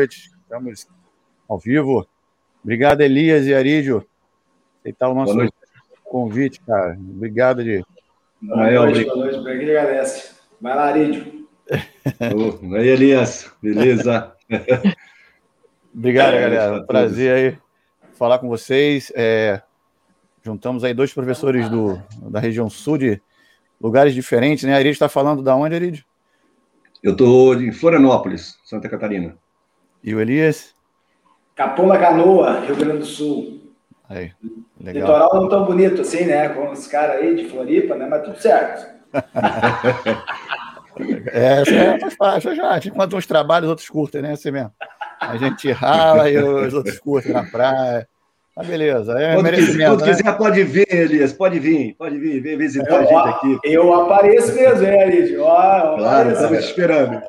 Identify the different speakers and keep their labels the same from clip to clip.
Speaker 1: Noite. Estamos ao vivo. Obrigado, Elias e Arídio, aceitar o nosso convite, cara. Obrigado de.
Speaker 2: Boa noite, boa noite, para quem agradece. Vai lá, Arídio.
Speaker 3: oh, aí, Elias, beleza?
Speaker 1: Obrigado, é, galera. Prazer aí falar com vocês. É, juntamos aí dois professores do, da região sul de lugares diferentes, né? A Arídio está falando da onde, Arídio?
Speaker 3: Eu estou em Florianópolis, Santa Catarina.
Speaker 1: E o Elias?
Speaker 2: Capão da Canoa, Rio Grande do Sul.
Speaker 1: Aí, legal.
Speaker 2: Litoral não tão bonito assim, né? Com os caras aí de Floripa, né? Mas tudo certo.
Speaker 1: é, essa é fácil já. A gente conta uns trabalhos, outros curtem, né? Assim mesmo. A gente rala e os outros curtem na praia. Ah, beleza. É
Speaker 3: quando quiser, quando né? quiser, pode vir, Elias. Pode vir, pode vir, vem visitar eu, a gente aqui.
Speaker 2: Eu apareço mesmo, hein, Elias?
Speaker 3: Claro, estamos esperando.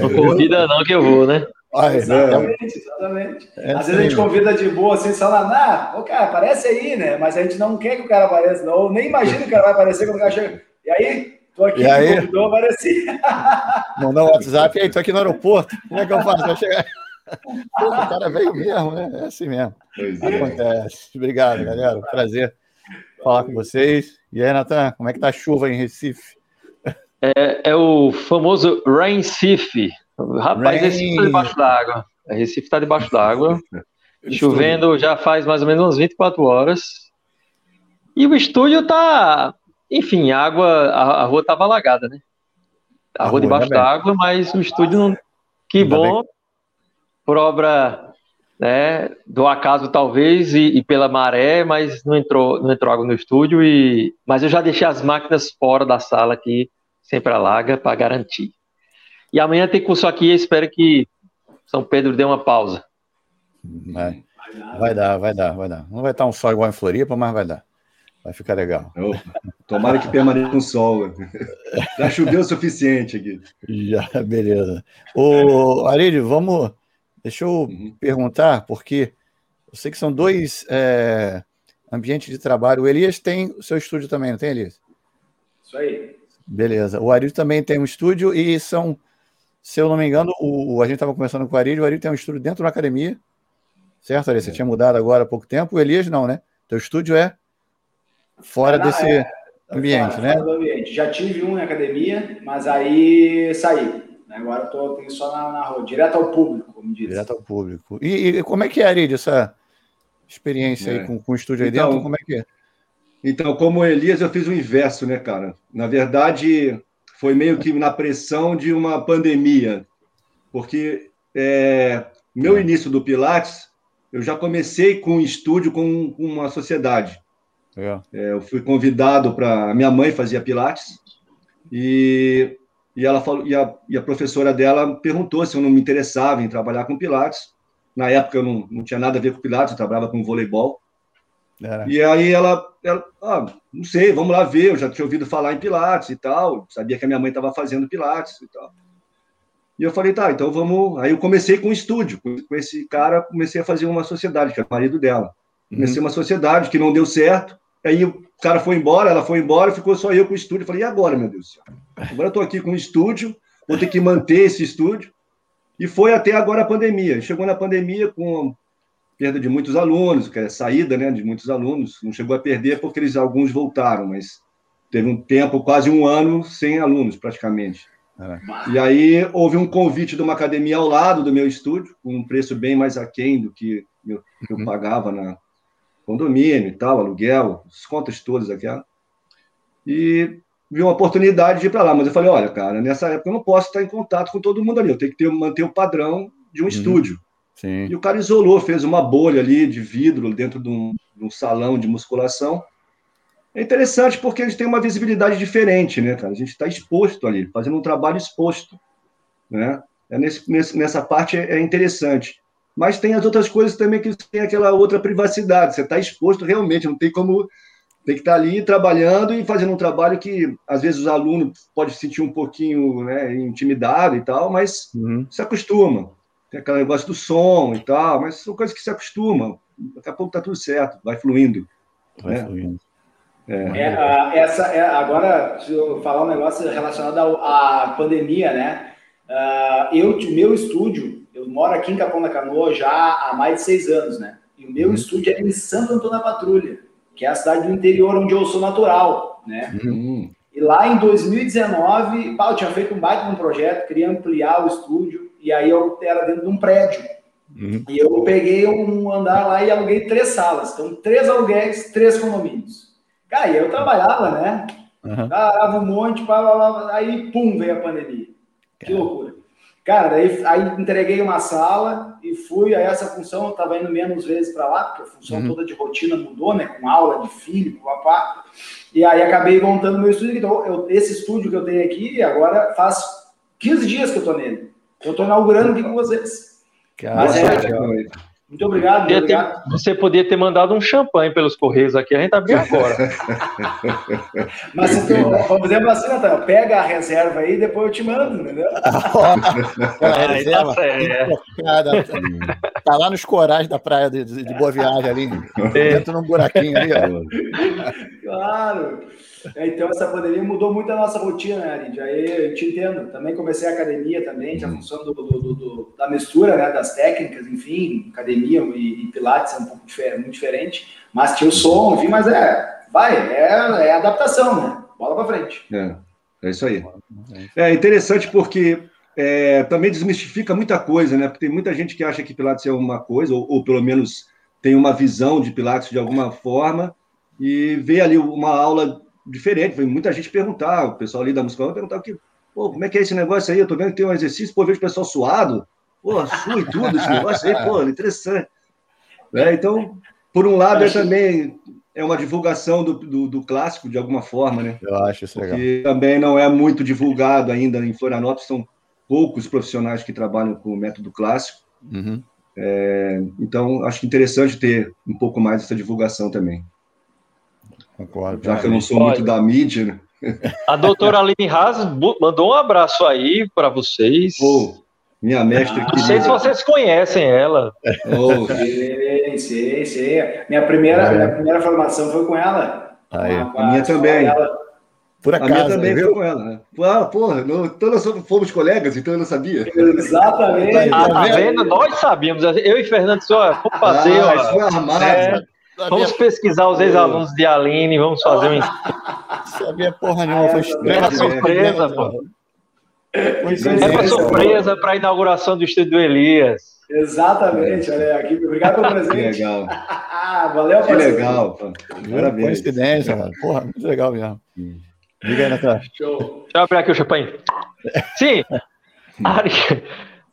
Speaker 4: Não convida não que eu vou, né?
Speaker 2: Exatamente, exatamente. É Às vezes a gente convida de boa assim, falando, ah, o cara, aparece aí, né? Mas a gente não quer que o cara apareça, não. Ou nem imagina que o cara vai aparecer quando o cara chega. E aí, tô aqui,
Speaker 1: e aí?
Speaker 2: convidou, apareci.
Speaker 1: Mandar um WhatsApp, e aí, tô aqui no aeroporto. Como é que eu faço? Vai chegar. Pô, o cara veio mesmo, né? É assim mesmo. Pois é. Acontece. É. Obrigado, galera. Prazer falar com vocês. E aí, Natan, como é que tá a chuva em Recife?
Speaker 4: É, é o famoso Rain Recife. Rapaz, Rain. Recife está debaixo d'água. Recife está debaixo d'água. Chovendo já faz mais ou menos umas 24 horas. E o estúdio tá. Enfim, a água. A, a rua estava alagada, né? A, a rua debaixo d'água, mas o estúdio não. Que Ainda bom. Bem por obra né, do acaso talvez e, e, pela maré, mas não entrou, não entrou água no estúdio e mas eu já deixei as máquinas fora da sala aqui, sempre alaga para garantir. E amanhã tem curso aqui, espero que São Pedro dê uma pausa.
Speaker 1: Vai, vai dar, vai dar, vai dar. Não vai estar um sol igual em Floripa, mas vai dar. Vai ficar legal.
Speaker 3: tomara que permaneça com sol. Já choveu o suficiente aqui.
Speaker 1: Já, beleza. Ô, Arílio, vamos Deixa eu uhum. perguntar, porque eu sei que são dois é, ambientes de trabalho. O Elias tem o seu estúdio também, não tem, Elias?
Speaker 2: Isso aí.
Speaker 1: Beleza. O Arílio também tem um estúdio e são, se eu não me engano, o, a gente estava conversando com o Arílio, o Arílio tem um estúdio dentro da academia, certo, Arílio? Você é. tinha mudado agora há pouco tempo, o Elias não, né? Teu estúdio é fora é, desse é, ambiente, fora,
Speaker 2: né? Fora do ambiente. Já tive um em academia, mas aí saí. Agora eu tô tenho só na, na rua, direto ao público, como diz.
Speaker 1: Direto ao público. E, e como é que é, Arid, essa experiência é. aí com, com o estúdio aí então, dentro? Como é que é?
Speaker 3: Então, como Elias, eu fiz o inverso, né, cara? Na verdade, foi meio que na pressão de uma pandemia, porque é, meu é. início do Pilates, eu já comecei com um estúdio com, com uma sociedade. É. é eu fui convidado para. Minha mãe fazia Pilates, e e ela falou, e a, e a, professora dela perguntou se eu não me interessava em trabalhar com Pilates. Na época eu não, não tinha nada a ver com Pilates, eu trabalhava com voleibol. Era. E aí ela, ela ah, não sei, vamos lá ver, eu já tinha ouvido falar em Pilates e tal, sabia que a minha mãe estava fazendo Pilates e tal. E eu falei, tá, então vamos. Aí eu comecei com um estúdio, com esse cara, comecei a fazer uma sociedade, que é o marido dela. Comecei uhum. uma sociedade que não deu certo, Aí o cara foi embora, ela foi embora, ficou só eu com o estúdio. Eu falei, e agora, meu Deus do céu? Agora eu estou aqui com o estúdio, vou ter que manter esse estúdio. E foi até agora a pandemia. Chegou na pandemia com perda de muitos alunos, que é saída né, de muitos alunos. Não chegou a perder porque eles alguns voltaram, mas teve um tempo, quase um ano, sem alunos, praticamente. É. E aí houve um convite de uma academia ao lado do meu estúdio, com um preço bem mais aquém do que eu, eu uhum. pagava na, condomínio e tal, aluguel, as contas todas aquela. E vi uma oportunidade de ir para lá, mas eu falei, olha, cara, nessa época eu não posso estar em contato com todo mundo ali, eu tenho que ter, manter o padrão de um uhum. estúdio. Sim. E o cara isolou, fez uma bolha ali de vidro dentro de um, de um, salão de musculação. É interessante porque a gente tem uma visibilidade diferente, né, cara? A gente está exposto ali, fazendo um trabalho exposto, né? É nesse, nesse, nessa parte é, é interessante. Mas tem as outras coisas também que tem aquela outra privacidade. Você está exposto realmente, não tem como. Tem que estar tá ali trabalhando e fazendo um trabalho que, às vezes, os alunos podem se sentir um pouquinho né, intimidado e tal, mas uhum. se acostuma. Tem aquele negócio do som e tal, mas são coisas que se acostumam. Daqui a pouco está tudo certo, vai fluindo. Vai né? fluindo.
Speaker 2: É. É, essa, é, agora, deixa eu falar um negócio relacionado à pandemia, né? Uh, eu, o meu estúdio, eu moro aqui em Capão da Canoa já há mais de seis anos, né? E o meu uhum. estúdio é em Santo Antônio da Patrulha, que é a cidade do interior onde eu sou natural, né? Uhum. E lá em 2019, pá, eu tinha feito um baita um projeto, queria ampliar o estúdio, e aí eu era dentro de um prédio. Uhum. E eu peguei um andar lá e aluguei três salas. Então, três aluguéis, três condomínios. Cara, e eu trabalhava, né? Uhum. Dava um monte, pá, pá, pá, aí pum, veio a pandemia. Que loucura. Cara, daí aí entreguei uma sala e fui a essa função, eu estava indo menos vezes para lá, porque a função uhum. toda de rotina mudou, né? Com aula de filho, papá. E aí acabei montando meu estúdio. Então, eu, esse estúdio que eu tenho aqui, agora faz 15 dias que eu estou nele. Eu estou inaugurando aqui com vocês.
Speaker 1: Cara, Mas, é,
Speaker 2: muito obrigado, muito obrigado.
Speaker 4: Ter, você podia ter mandado um champanhe pelos Correios aqui, a gente abriu agora.
Speaker 2: Mas se tu, por exemplo, assim, Natália, pega a reserva aí, depois eu te mando, entendeu?
Speaker 1: a reserva, tá, tá, lá nos corais da praia de, de Boa Viagem ali, é. dentro num buraquinho ali. Ó.
Speaker 2: Claro. É, então, essa pandemia mudou muito a nossa rotina, né, Arid? Aí eu te entendo. Também comecei a academia também, a função do, do, do, da mistura, né, das técnicas, enfim, academia e, e pilates é um pouco diferente, muito diferente. Mas tinha o som, enfim, mas é, vai, é, é adaptação, né? Bola para frente.
Speaker 3: É, é isso aí. É interessante porque é, também desmistifica muita coisa, né? Porque tem muita gente que acha que pilates é uma coisa, ou, ou pelo menos tem uma visão de pilates de alguma forma, e vê ali uma aula diferente. Foi muita gente perguntar, o pessoal ali da música o que, pô, como é que é esse negócio aí? Eu tô vendo que tem um exercício, pô, vejo o pessoal suado, pô, sua e tudo esse negócio aí, pô, interessante. É, então, por um lado, é também é uma divulgação do, do, do, clássico, de alguma forma, né?
Speaker 1: Eu acho isso legal.
Speaker 3: Porque também não é muito divulgado ainda em Florianópolis, são poucos profissionais que trabalham com o método clássico. Uhum. É, então, acho interessante ter um pouco mais essa divulgação também.
Speaker 1: Concordo.
Speaker 3: Já que eu não sou muito da mídia, né?
Speaker 4: A doutora Aline Haas mandou um abraço aí para vocês.
Speaker 3: Pô, minha mestre.
Speaker 4: Não sei se vocês conhecem ela.
Speaker 2: Oh, sim, sim, sim. Minha primeira, é. minha primeira formação foi com ela.
Speaker 3: Aí. Com a, minha também. Por acaso, a minha também viu? foi com ela, né? Ah, porra, não, todos fomos colegas, então eu não sabia.
Speaker 2: Exatamente.
Speaker 4: Ah, tá vendo? Nós sabíamos. Eu e Fernando só vamos fazer. Ah, ó,
Speaker 3: foi armado. É,
Speaker 4: Vamos pesquisar os ex-alunos de Aline, vamos fazer um.
Speaker 1: Sabia porra nenhuma, foi
Speaker 4: estranho. Era surpresa, pô. Foi uma surpresa para a inauguração do estúdio do Elias.
Speaker 2: Exatamente, olha aqui. Obrigado pelo presente.
Speaker 3: Que legal.
Speaker 2: Valeu,
Speaker 3: Que legal, pô.
Speaker 1: Parabéns. Coincidência, mano. Porra, muito legal mesmo. Diga aí, Natan.
Speaker 4: Show. Deixa eu abrir aqui o champanhe. Sim. Ari...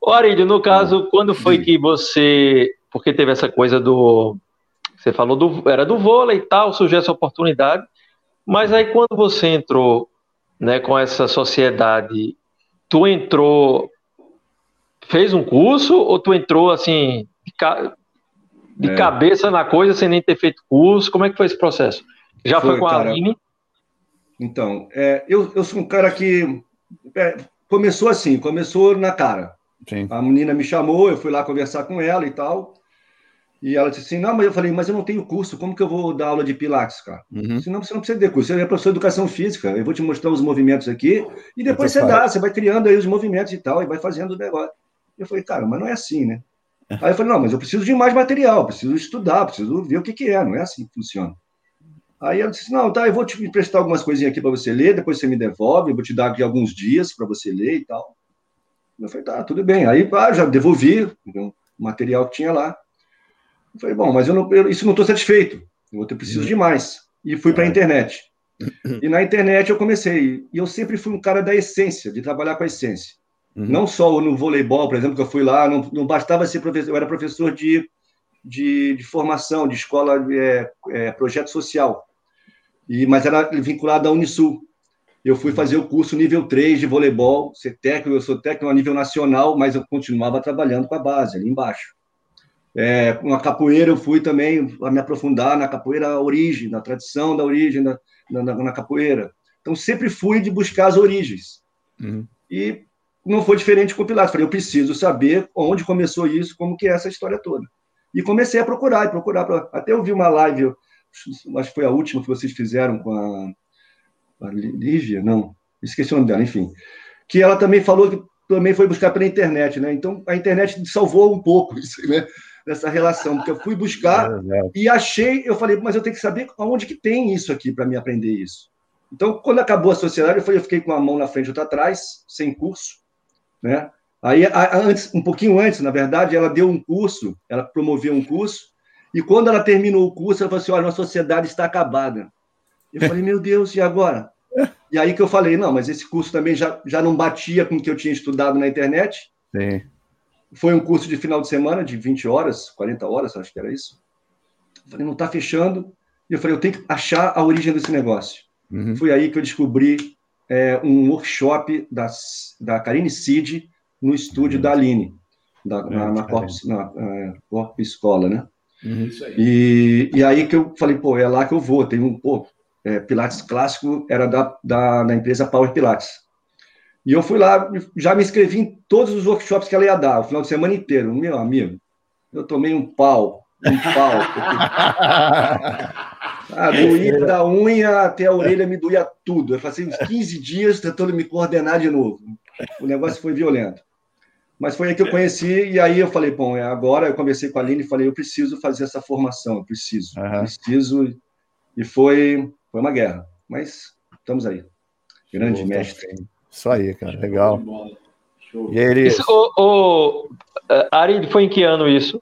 Speaker 4: Arílio, no caso, quando foi que você. Porque teve essa coisa do você falou do era do vôlei e tal, surgiu essa oportunidade, mas aí quando você entrou, né, com essa sociedade, tu entrou fez um curso ou tu entrou assim de, ca... de é. cabeça na coisa sem nem ter feito curso? Como é que foi esse processo? Já foi, foi com a cara... Aline?
Speaker 3: Então, é, eu, eu sou um cara que é, começou assim, começou na cara. Sim. A menina me chamou, eu fui lá conversar com ela e tal. E ela disse assim: Não, mas eu falei, mas eu não tenho curso, como que eu vou dar aula de Pilates, cara? Uhum. Senão você não precisa ter curso, você é professor de educação física, eu vou te mostrar os movimentos aqui, e depois você dá, você vai criando aí os movimentos e tal, e vai fazendo o negócio. Eu falei, cara, mas não é assim, né? Aí eu falei, não, mas eu preciso de mais material, preciso estudar, preciso ver o que, que é, não é assim que funciona. Aí ela disse: Não, tá, eu vou te emprestar algumas coisinhas aqui para você ler, depois você me devolve, eu vou te dar aqui alguns dias para você ler e tal. Eu falei: Tá, tudo bem. Aí ah, já devolvi o material que tinha lá. Eu falei, bom, mas eu não, eu, isso não estou satisfeito, eu vou ter preciso uhum. de mais. E fui para a internet. E na internet eu comecei. E eu sempre fui um cara da essência, de trabalhar com a essência. Uhum. Não só no voleibol, por exemplo, que eu fui lá, não, não bastava ser professor, eu era professor de, de, de formação, de escola, é, é, projeto social. E, mas era vinculado à Unisul. Eu fui fazer o curso nível 3 de voleibol, ser técnico, eu sou técnico a nível nacional, mas eu continuava trabalhando com a base, ali embaixo. É, com a capoeira eu fui também a me aprofundar na capoeira a origem, na tradição da origem da, na, na, capoeira. Então sempre fui de buscar as origens. Uhum. E não foi diferente com o Pilates. Falei, eu preciso saber onde começou isso, como que é essa história toda. E comecei a procurar, e procurar. Até eu vi uma live, acho que foi a última que vocês fizeram com a, a Lívia, não, esqueci o nome dela, enfim. Que ela também falou que também foi buscar pela internet, né? Então a internet salvou um pouco isso, né? Nessa relação, porque eu fui buscar é, e achei, eu falei, mas eu tenho que saber aonde que tem isso aqui para me aprender isso. Então, quando acabou a sociedade, eu, falei, eu fiquei com a mão na frente e outra atrás, sem curso, né? Aí, antes, um pouquinho antes, na verdade, ela deu um curso, ela promoveu um curso, e quando ela terminou o curso, ela falou assim: olha, a sociedade está acabada. Eu falei, meu Deus, e agora? E aí que eu falei, não, mas esse curso também já, já não batia com o que eu tinha estudado na internet.
Speaker 1: Sim.
Speaker 3: Foi um curso de final de semana, de 20 horas, 40 horas, acho que era isso. Eu falei, não está fechando. E eu falei, eu tenho que achar a origem desse negócio. Uhum. Foi aí que eu descobri é, um workshop da, da Karine Cid no estúdio uhum. da Aline, da, é, na, na, Corp, na uh, Corp Escola, né? Uhum. E, e aí que eu falei, pô, é lá que eu vou. Tem um, pô, é, Pilates clássico era da, da, da, empresa Power Pilates. E eu fui lá, já me inscrevi em todos os workshops que ela ia dar, o final de semana inteiro. Meu amigo, eu tomei um pau, um pau. ah, doía da unha até a orelha, me doía tudo. Eu passei uns 15 dias tentando me coordenar de novo. O negócio foi violento. Mas foi aí que eu conheci, e aí eu falei, bom, é agora eu conversei com a Aline e falei, eu preciso fazer essa formação, eu preciso, uhum. preciso. E foi, foi uma guerra, mas estamos aí. Grande Show, mestre.
Speaker 1: Isso aí, cara, legal.
Speaker 4: E aí, ele... isso, o, o, uh, Ari, foi em que ano isso?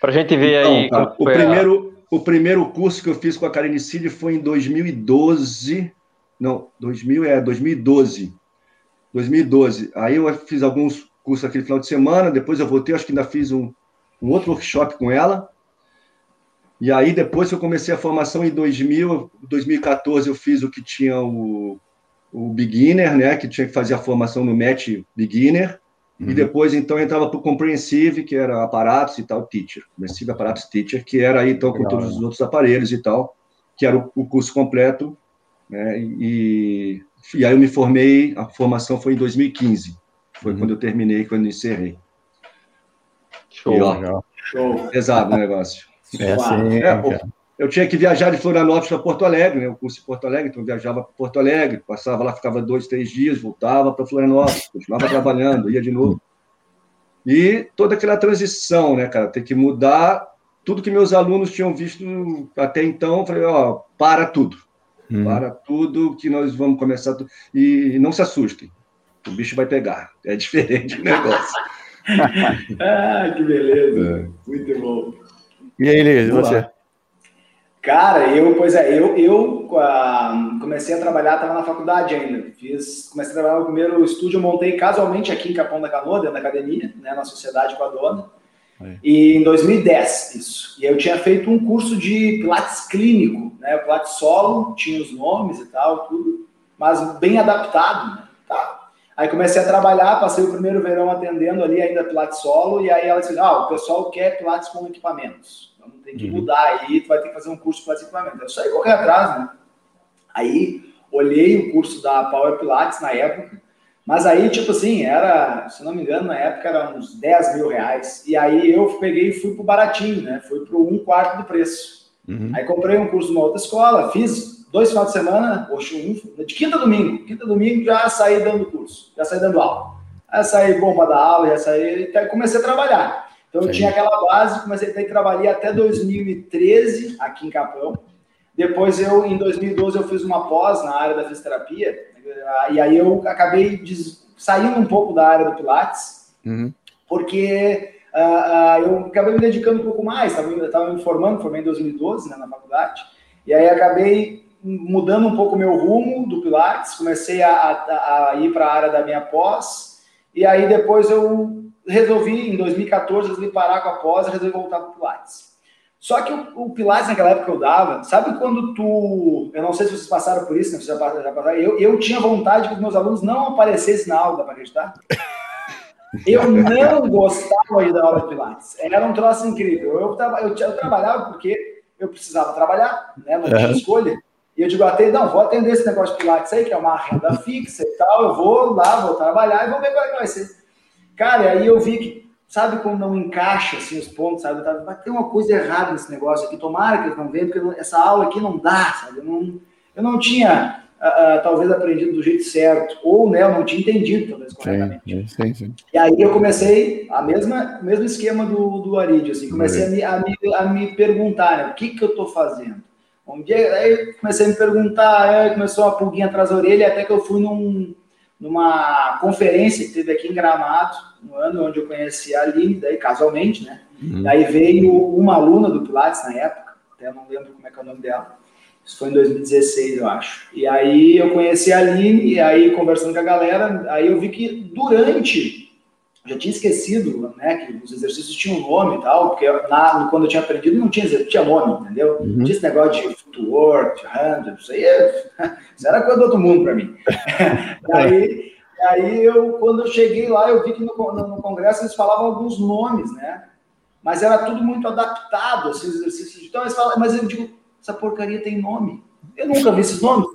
Speaker 4: Para a gente ver então, aí.
Speaker 3: Tá, o, primeiro, a... o primeiro curso que eu fiz com a Karine Cid foi em 2012. Não, 2000, é, 2012. 2012. Aí eu fiz alguns cursos aquele final de semana, depois eu voltei, acho que ainda fiz um, um outro workshop com ela. E aí, depois eu comecei a formação em 2000, 2014, eu fiz o que tinha o, o beginner, né? Que tinha que fazer a formação no MET beginner. Uhum. E depois, então, entrava para o comprehensive, que era aparatos e tal, teacher. Comprehensive aparatos teacher, que era aí, então, com Legal, todos né? os outros aparelhos e tal, que era o, o curso completo. Né? E, e aí eu me formei, a formação foi em 2015. Foi uhum. quando eu terminei, quando eu encerrei.
Speaker 4: Show, e, ó,
Speaker 3: Show. Pesado o negócio. É assim, é, eu tinha que viajar de Florianópolis para Porto Alegre, né? O curso em Porto Alegre, então eu viajava para Porto Alegre, passava lá, ficava dois, três dias, voltava para Florianópolis, continuava trabalhando, ia de novo. E toda aquela transição, né, cara? Tem que mudar tudo que meus alunos tinham visto até então. Eu falei, ó, para tudo. Hum. Para tudo que nós vamos começar. E não se assustem. O bicho vai pegar. É diferente o negócio.
Speaker 2: ah, que beleza. É. Muito bom.
Speaker 1: E aí, Liz, você?
Speaker 2: Cara, eu, pois é, eu, eu uh, comecei a trabalhar, estava na faculdade ainda. Fiz, comecei a trabalhar no primeiro estúdio, montei casualmente aqui em Capão da Canoa, dentro da academia, né, na sociedade com a dona. Aí. E em 2010, isso. E eu tinha feito um curso de Pilates clínico, né? Pilates solo, tinha os nomes e tal, tudo, mas bem adaptado, né? Tá. Aí comecei a trabalhar, passei o primeiro verão atendendo ali ainda Pilates solo, e aí ela disse, ah, o pessoal quer Pilates com equipamentos. Então tem que uhum. mudar aí, tu vai ter que fazer um curso de Pilates equipamentos. Eu saí correr atrás, né? Aí olhei o curso da Power Pilates na época, mas aí, tipo assim, era, se não me engano, na época era uns 10 mil reais. E aí eu peguei e fui pro baratinho, né? Fui pro um quarto do preço. Uhum. Aí comprei um curso numa outra escola, fiz dois finais de semana, poxa, um, de quinta a domingo, quinta a domingo já saí dando curso, já saí dando aula. Aí saí bomba da aula, já saí, comecei a trabalhar. Então eu tinha aquela base, comecei a trabalhar até 2013 aqui em Capão. Depois eu, em 2012, eu fiz uma pós na área da fisioterapia, e aí eu acabei saindo um pouco da área do Pilates, uhum. porque uh, uh, eu acabei me dedicando um pouco mais, estava me formando, formei em 2012 né, na faculdade, e aí acabei mudando um pouco meu rumo do Pilates, comecei a, a, a ir para a área da minha pós, e aí depois eu resolvi, em 2014, resolvi parar com a pós e resolvi voltar para o Pilates. Só que o, o, Pilates naquela época que eu dava, sabe quando tu. Eu não sei se vocês passaram por isso, né? Vocês já passaram, eu, eu tinha vontade que os meus alunos não aparecessem na aula, dá para acreditar? Eu não gostava de dar aula de Pilates. Era um troço incrível. Eu, eu, eu trabalhava porque eu precisava trabalhar, né? Não tinha escolha. E eu digo, até, não, vou atender esse negócio de Pilates aí, que é uma renda fixa e tal, eu vou lá, vou trabalhar e vou ver como é que vai ser. Cara, aí eu vi que, sabe como não encaixa assim os pontos, sabe? Eu tava, tem uma coisa errada nesse negócio aqui, tomara que eles não vejam, porque essa aula aqui não dá, sabe? Eu não, eu não tinha uh, talvez aprendido do jeito certo, ou né, eu não tinha entendido, talvez, corretamente. Sim, sim, E aí eu comecei, a mesma, o mesmo esquema do, do Arid, assim, comecei a me, a, me, a me perguntar, né, o que, que eu estou fazendo? Um dia, aí comecei a me perguntar, aí começou uma pulguinha atrás da orelha, até que eu fui num, numa conferência que teve aqui em Gramado, no ano onde eu conheci a Aline, daí casualmente, né? Uhum. Daí veio uma aluna do Pilates na época, até não lembro como é que é o nome dela, isso foi em 2016, eu acho. E aí eu conheci a Aline, e aí conversando com a galera, aí eu vi que durante. Já tinha esquecido, né, que os exercícios tinham nome e tal, porque na, quando eu tinha aprendido não tinha, tinha nome, entendeu? Uhum. Não tinha esse negócio de footwork, hand, isso aí, isso era coisa do outro mundo para mim. aí, aí eu, quando eu cheguei lá, eu vi que no, no, no congresso eles falavam alguns nomes, né? Mas era tudo muito adaptado, os exercícios. Então eles falam, mas eu digo, essa porcaria tem nome. Eu nunca vi esses nomes.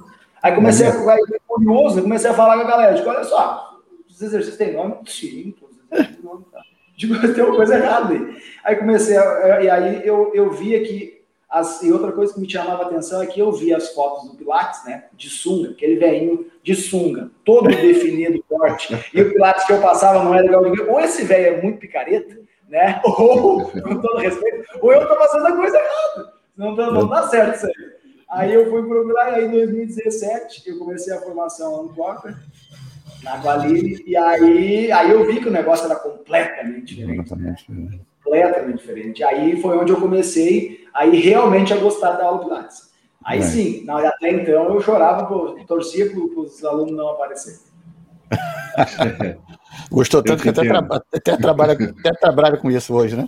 Speaker 2: Aí comecei a ficar curioso, comecei a falar com a galera, digo, olha só, os exercícios têm nome? Sim, todos os exercícios têm nome. Tá. Digo, tem uma coisa errada aí. Aí comecei, a, e aí eu, eu via que, as, e outra coisa que me chamava a atenção é que eu via as fotos do Pilates, né, de sunga, aquele velhinho de sunga, todo definido, forte, e o Pilates que eu passava não era legal, ou esse velho é muito picareta, né, ou, com todo respeito, ou eu tô fazendo a coisa errada. Não, não, não dá certo isso aí. Aí eu fui procurar, aí em 2017 eu comecei a formação no Copa, na Qualine, e aí, aí eu vi que o negócio era completamente diferente. Né? Completamente diferente. Aí foi onde eu comecei aí realmente a gostar da aula Pilates. Aí é. sim, não, até então eu chorava, torcia para os alunos não aparecerem.
Speaker 1: Gostou tanto que até, tra até, trabalha, até trabalha com isso hoje, né?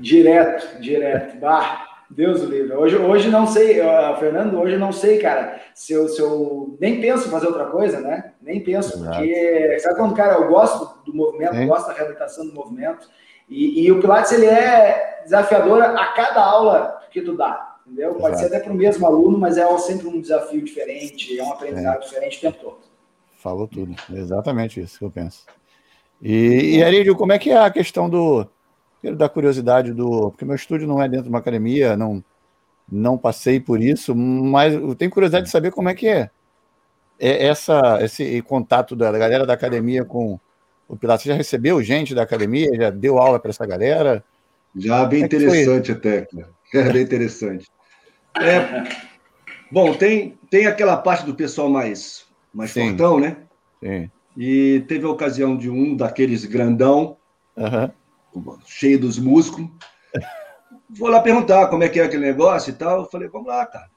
Speaker 2: Direto, direto. Bah, Deus o livre. Hoje, hoje não sei, uh, Fernando, hoje não sei, cara, se eu, se eu nem penso em fazer outra coisa, né? Nem penso, Exato. porque sabe quando, cara, eu gosto do movimento, é. gosto da reabilitação do movimento, e, e, o Pilates, ele é desafiador a cada aula que tu dá, entendeu? Exato. Pode ser até para o mesmo aluno, mas é sempre um desafio diferente, é um aprendizado é. diferente o tempo todo.
Speaker 1: Falou tudo, exatamente isso que eu penso. E, e Arídio, como é que é a questão do dar curiosidade do. Porque meu estúdio não é dentro de uma academia, não, não passei por isso, mas eu tenho curiosidade de saber como é que é, é essa, esse contato da galera da academia com o Pilates. Você já recebeu gente da academia? Já deu aula para essa galera?
Speaker 3: Já, bem é interessante até, É bem interessante. É, bom, tem, tem aquela parte do pessoal mais, mais Sim. fortão, né? Sim. E teve a ocasião de um daqueles grandão. Uhum cheio dos músculos. Vou lá perguntar como é que é aquele negócio e tal. Eu falei, vamos lá, cara.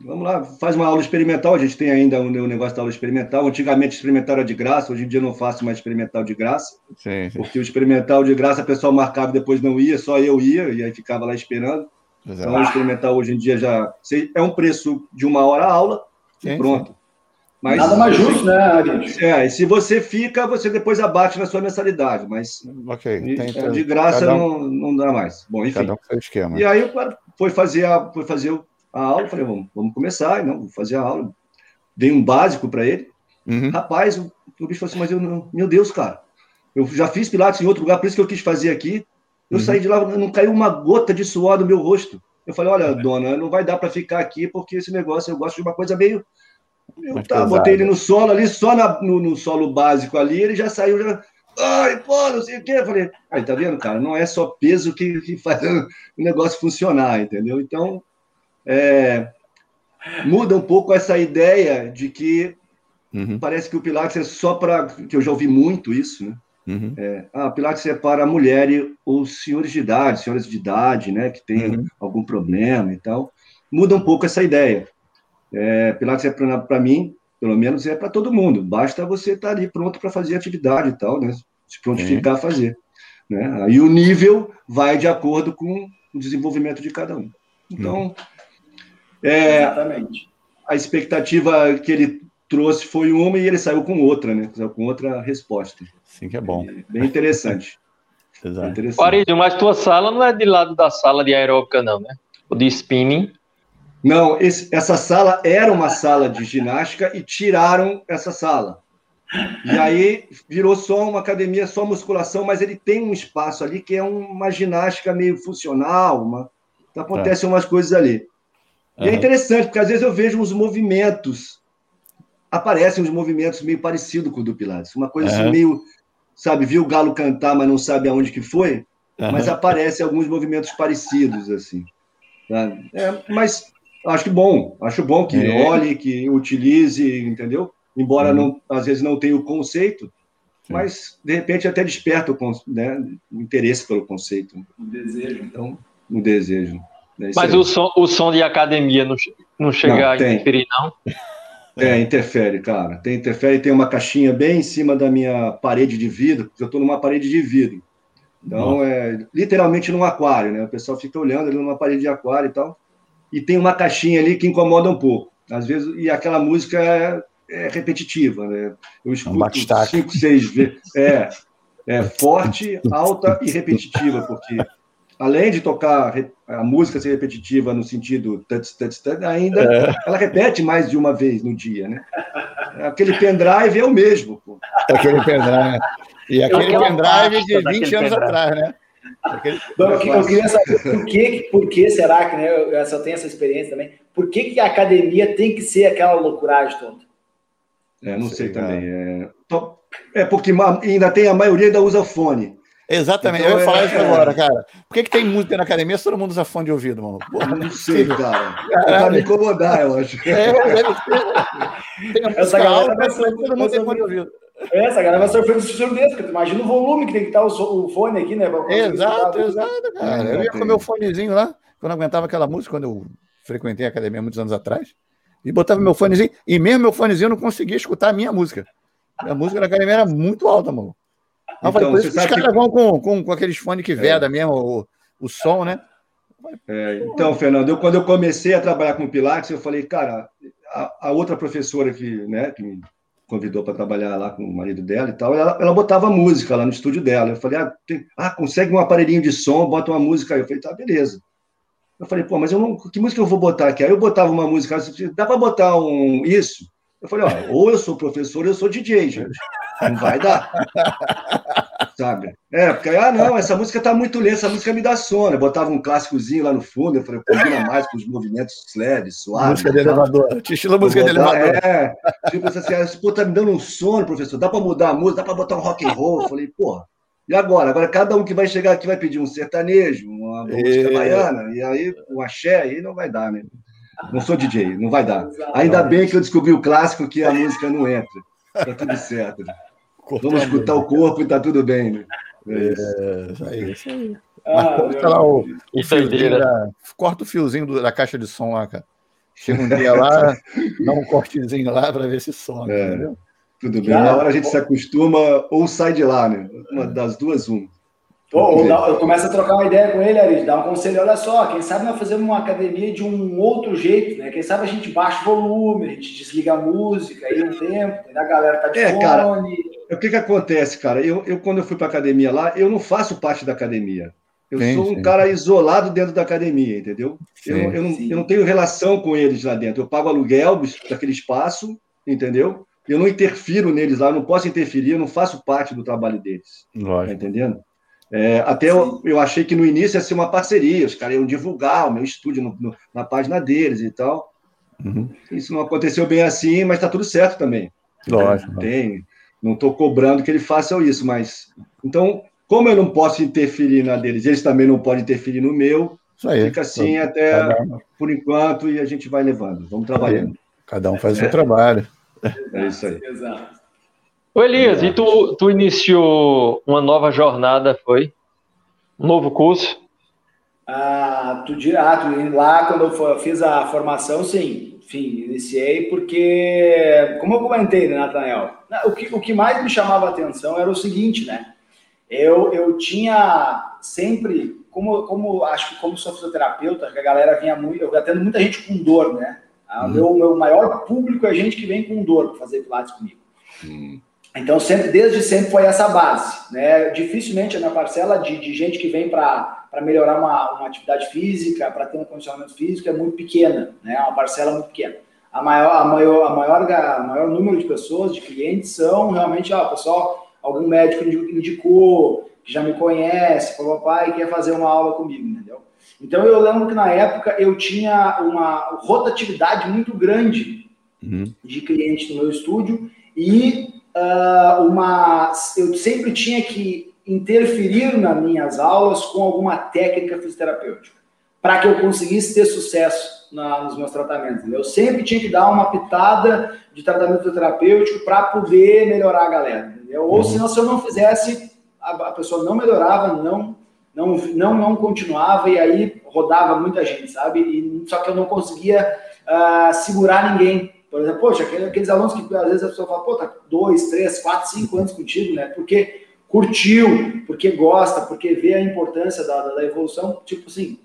Speaker 3: Vamos lá, faz uma aula experimental. A gente tem ainda o um, negócio da aula experimental. Antigamente, experimental era de graça. Hoje em dia, não faço mais experimental de graça. Sim, sim. Porque o experimental de graça, o pessoal marcava e depois não ia, só eu ia, e aí ficava lá esperando. Exato. Então, o experimental hoje em dia já é um preço de uma hora a aula sim, e pronto.
Speaker 2: Mas, Nada mais justo, né, Ariel?
Speaker 3: É, e se você fica, você depois abate na sua mensalidade, mas
Speaker 1: okay,
Speaker 3: tem, é, de graça um, não, não dá mais. Bom, enfim. Cada um seu esquema. E aí eu foi fazer a, foi fazer a aula, falei, vamos, vamos começar, não, vou fazer a aula. Dei um básico para ele. Uhum. Rapaz, o, o bicho falou assim, mas eu não, meu Deus, cara, eu já fiz pilates em outro lugar, por isso que eu quis fazer aqui. Eu uhum. saí de lá, não caiu uma gota de suor no meu rosto. Eu falei, olha, uhum. dona, não vai dar para ficar aqui, porque esse negócio eu gosto de uma coisa meio eu tá, botei ele no solo ali, só na, no, no, solo básico ali, ele já saiu, já. Ai, pô, não sei o quê. Eu falei, aí, tá vendo, cara? Não é só peso que, que faz o negócio funcionar, entendeu? Então, é, muda um pouco essa ideia de que uhum. parece que o Pilates é só para. que eu já ouvi muito isso, né? Uhum. É, ah, Pilates é para mulher ou senhores de idade, senhoras de idade, né, que tem uhum. algum problema e tal. Muda um pouco essa ideia. É, Pilates é para mim, pelo menos, é para todo mundo. Basta você estar tá ali pronto para fazer atividade e tal, né? Se prontificar a fazer. Né? Aí o nível vai de acordo com o desenvolvimento de cada um. Então, é, Exatamente. a expectativa que ele trouxe foi uma e ele saiu com outra, né? Saiu com outra resposta.
Speaker 1: Sim, que é bom.
Speaker 3: Bem interessante.
Speaker 4: Exato. interessante. mas tua sala não é de lado da sala de aeróbica, não, né? O de spinning
Speaker 3: não, esse, essa sala era uma sala de ginástica e tiraram essa sala. E aí virou só uma academia, só musculação, mas ele tem um espaço ali que é uma ginástica meio funcional, uma, então acontecem é. umas coisas ali. E é interessante, porque às vezes eu vejo uns movimentos aparecem uns movimentos meio parecidos com o do Pilates. Uma coisa uhum. assim, meio, sabe, viu o galo cantar, mas não sabe aonde que foi, uhum. mas aparecem alguns movimentos parecidos, assim. Tá? É, mas acho que bom, acho bom que é. olhe, que utilize, entendeu? Embora uhum. não, às vezes não tenha o conceito, Sim. mas de repente até desperta o, né, o interesse pelo conceito.
Speaker 2: O desejo.
Speaker 3: Então, o desejo.
Speaker 4: É mas o som, o som de academia não, não chega não, a interferir, não?
Speaker 3: É, interfere, cara. Tem interfere, tem uma caixinha bem em cima da minha parede de vidro, porque eu estou numa parede de vidro. Então, Nossa. é literalmente num aquário, né? O pessoal fica olhando ali numa parede de aquário e tal. E tem uma caixinha ali que incomoda um pouco. Às vezes, e aquela música é, é repetitiva, né? Eu é escuto um cinco, seis vezes. É, é forte, alta e repetitiva, porque além de tocar a música ser repetitiva no sentido tuts, tuts, tuts, ainda é. ela repete mais de uma vez no dia, né? Aquele pendrive é o mesmo. Pô.
Speaker 1: Aquele pendrive. E aquele pendrive de 20 anos atrás, né?
Speaker 2: Aquele... Bom, eu, eu, queria saber por que, por que será que, né? Eu só tenho essa experiência também. Por que, que a academia tem que ser aquela loucuragem toda?
Speaker 3: É, não sei, sei também. É... é porque ainda tem a maioria ainda usa fone.
Speaker 1: Exatamente, então, eu ia falar é... isso agora, cara. Por que, que tem música na academia se todo mundo usa fone de ouvido, mano?
Speaker 3: Porra, não sei, cara. Pra me incomodar, eu acho. É, deve
Speaker 2: ser. Tem a música alta, mas todo mundo tem fone de ouvido. Essa galera vai sofrer de surdez, porque imagina o volume que tem que estar o, fone aqui, né?
Speaker 1: Exato, exato, cara. Eu ia com meu fonezinho lá, quando eu aguentava aquela música, quando eu frequentei a academia muitos anos atrás, e botava meu fonezinho, e mesmo meu fonezinho eu não conseguia escutar a minha música. A música da academia era muito alta, mano. Então, falei, por isso que os caras que... vão com, com, com aqueles fones que veda é. mesmo o, o som, né?
Speaker 3: É, então, Fernando, eu, quando eu comecei a trabalhar com Pilates, eu falei, cara, a, a outra professora que, né, que me convidou para trabalhar lá com o marido dela e tal, ela, ela botava música lá no estúdio dela. Eu falei, ah, tem, ah, consegue um aparelhinho de som, bota uma música aí. Eu falei, tá, beleza. Eu falei, pô, mas eu não, que música eu vou botar aqui? Aí eu botava uma música, dá para botar um isso? Eu falei, ó, ou eu sou professor, ou eu sou DJ, gente. Não vai dar. Sabe? É, porque, ah, não, essa música tá muito lenta, essa música me dá sono. Eu botava um clássicozinho lá no fundo, eu falei, combina mais com os movimentos leves, suaves.
Speaker 1: Música de elevador. Estilo música de elevador.
Speaker 3: É, tipo assim, ah, pô, tá me dando um sono, professor, dá pra mudar a música, dá pra botar um rock and roll. Eu falei, porra. E agora? Agora cada um que vai chegar aqui vai pedir um sertanejo, uma música baiana, e aí um axé, aí não vai dar, né? Não sou DJ, não vai dar. Ainda bem que eu descobri o clássico que a música não entra. Tá tudo certo. Vamos escutar o corpo e tá tudo bem, né?
Speaker 1: É isso aí. Isso aí. Ah, corta lá o, o fiozinho da, corta o fiozinho do, da caixa de som lá, cara. Chega um dia lá, dá um cortezinho lá para ver se some, é, entendeu?
Speaker 3: Tudo bem. Na hora a gente se acostuma ou sai de lá, né? Uma das duas, uma.
Speaker 2: Ou, ou eu começo a trocar uma ideia com ele, Ari, dá um conselho, olha só, quem sabe nós fazemos uma academia de um outro jeito, né? Quem sabe a gente baixa o volume, a gente desliga a música aí um tempo, a galera tá de
Speaker 3: é, fone. Cara, o que que acontece, cara? Eu, eu quando eu fui para academia lá, eu não faço parte da academia. Eu sim, sou um sim. cara isolado dentro da academia, entendeu? Sim, eu, eu, não, eu não tenho relação com eles lá dentro. Eu pago aluguel daquele espaço, entendeu? Eu não interfiro neles lá, eu não posso interferir, eu não faço parte do trabalho deles. Lógico. Tá entendendo? É, até eu, eu, achei que no início ia ser uma parceria, os caras iam divulgar o meu estúdio no, no, na página deles e tal. Uhum. Isso não aconteceu bem assim, mas está tudo certo também.
Speaker 1: Lógico.
Speaker 3: Tem, não estou cobrando que ele faça isso, mas. Então, como eu não posso interferir na deles, eles também não podem interferir no meu, aí, fica assim até por enquanto e a gente vai levando. Vamos trabalhando.
Speaker 1: Cada um faz o seu trabalho.
Speaker 3: É isso aí. Exato.
Speaker 4: Ô Elias, e tu, tu iniciou uma nova jornada, foi? Um novo curso?
Speaker 2: Ah, tu, ah, tu, lá quando eu fiz a formação, sim. Enfim, iniciei porque, como eu comentei, né, Nathanael, o que, o que mais me chamava a atenção era o seguinte, né? Eu, eu tinha sempre, como, como acho que como sou fisioterapeuta, que a galera vinha muito, eu atendo muita gente com dor, né? O uhum. meu, meu maior público é gente que vem com dor para fazer pilates comigo. Uhum. Então, sempre, desde sempre foi essa base. Né? Dificilmente a minha parcela de, de gente que vem para melhorar uma, uma atividade física, para ter um condicionamento físico, é muito pequena, né? É uma parcela muito pequena. A maior, a maior, a maior, a maior número de pessoas, de clientes, são realmente, ó, pessoal, algum médico indicou, que já me conhece, papai, quer fazer uma aula comigo, entendeu? Então, eu lembro que na época eu tinha uma rotatividade muito grande uhum. de cliente no meu estúdio e uh, uma, eu sempre tinha que interferir nas minhas aulas com alguma técnica fisioterapêutica para que eu conseguisse ter sucesso na, nos meus tratamentos. Eu sempre tinha que dar uma pitada de tratamento terapêutico para poder melhorar a galera. Entendeu? Ou uhum. senão, se eu não fizesse, a, a, pessoa não melhorava, não, não, não, não continuava e aí rodava muita gente, sabe? E, só que eu não conseguia uh, segurar ninguém. Por exemplo, poxa, aqueles alunos que às vezes a pessoa fala, pô, tá dois, três, quatro, cinco anos contigo, né? Porque curtiu, porque gosta, porque vê a importância da, da evolução, tipo assim,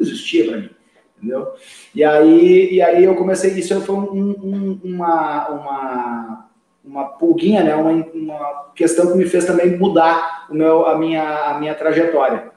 Speaker 2: existia para mim, entendeu? E aí, e aí eu comecei, isso foi um, um, uma, uma, uma pulguinha, né? Uma, uma questão que me fez também mudar o meu, a, minha, a minha trajetória.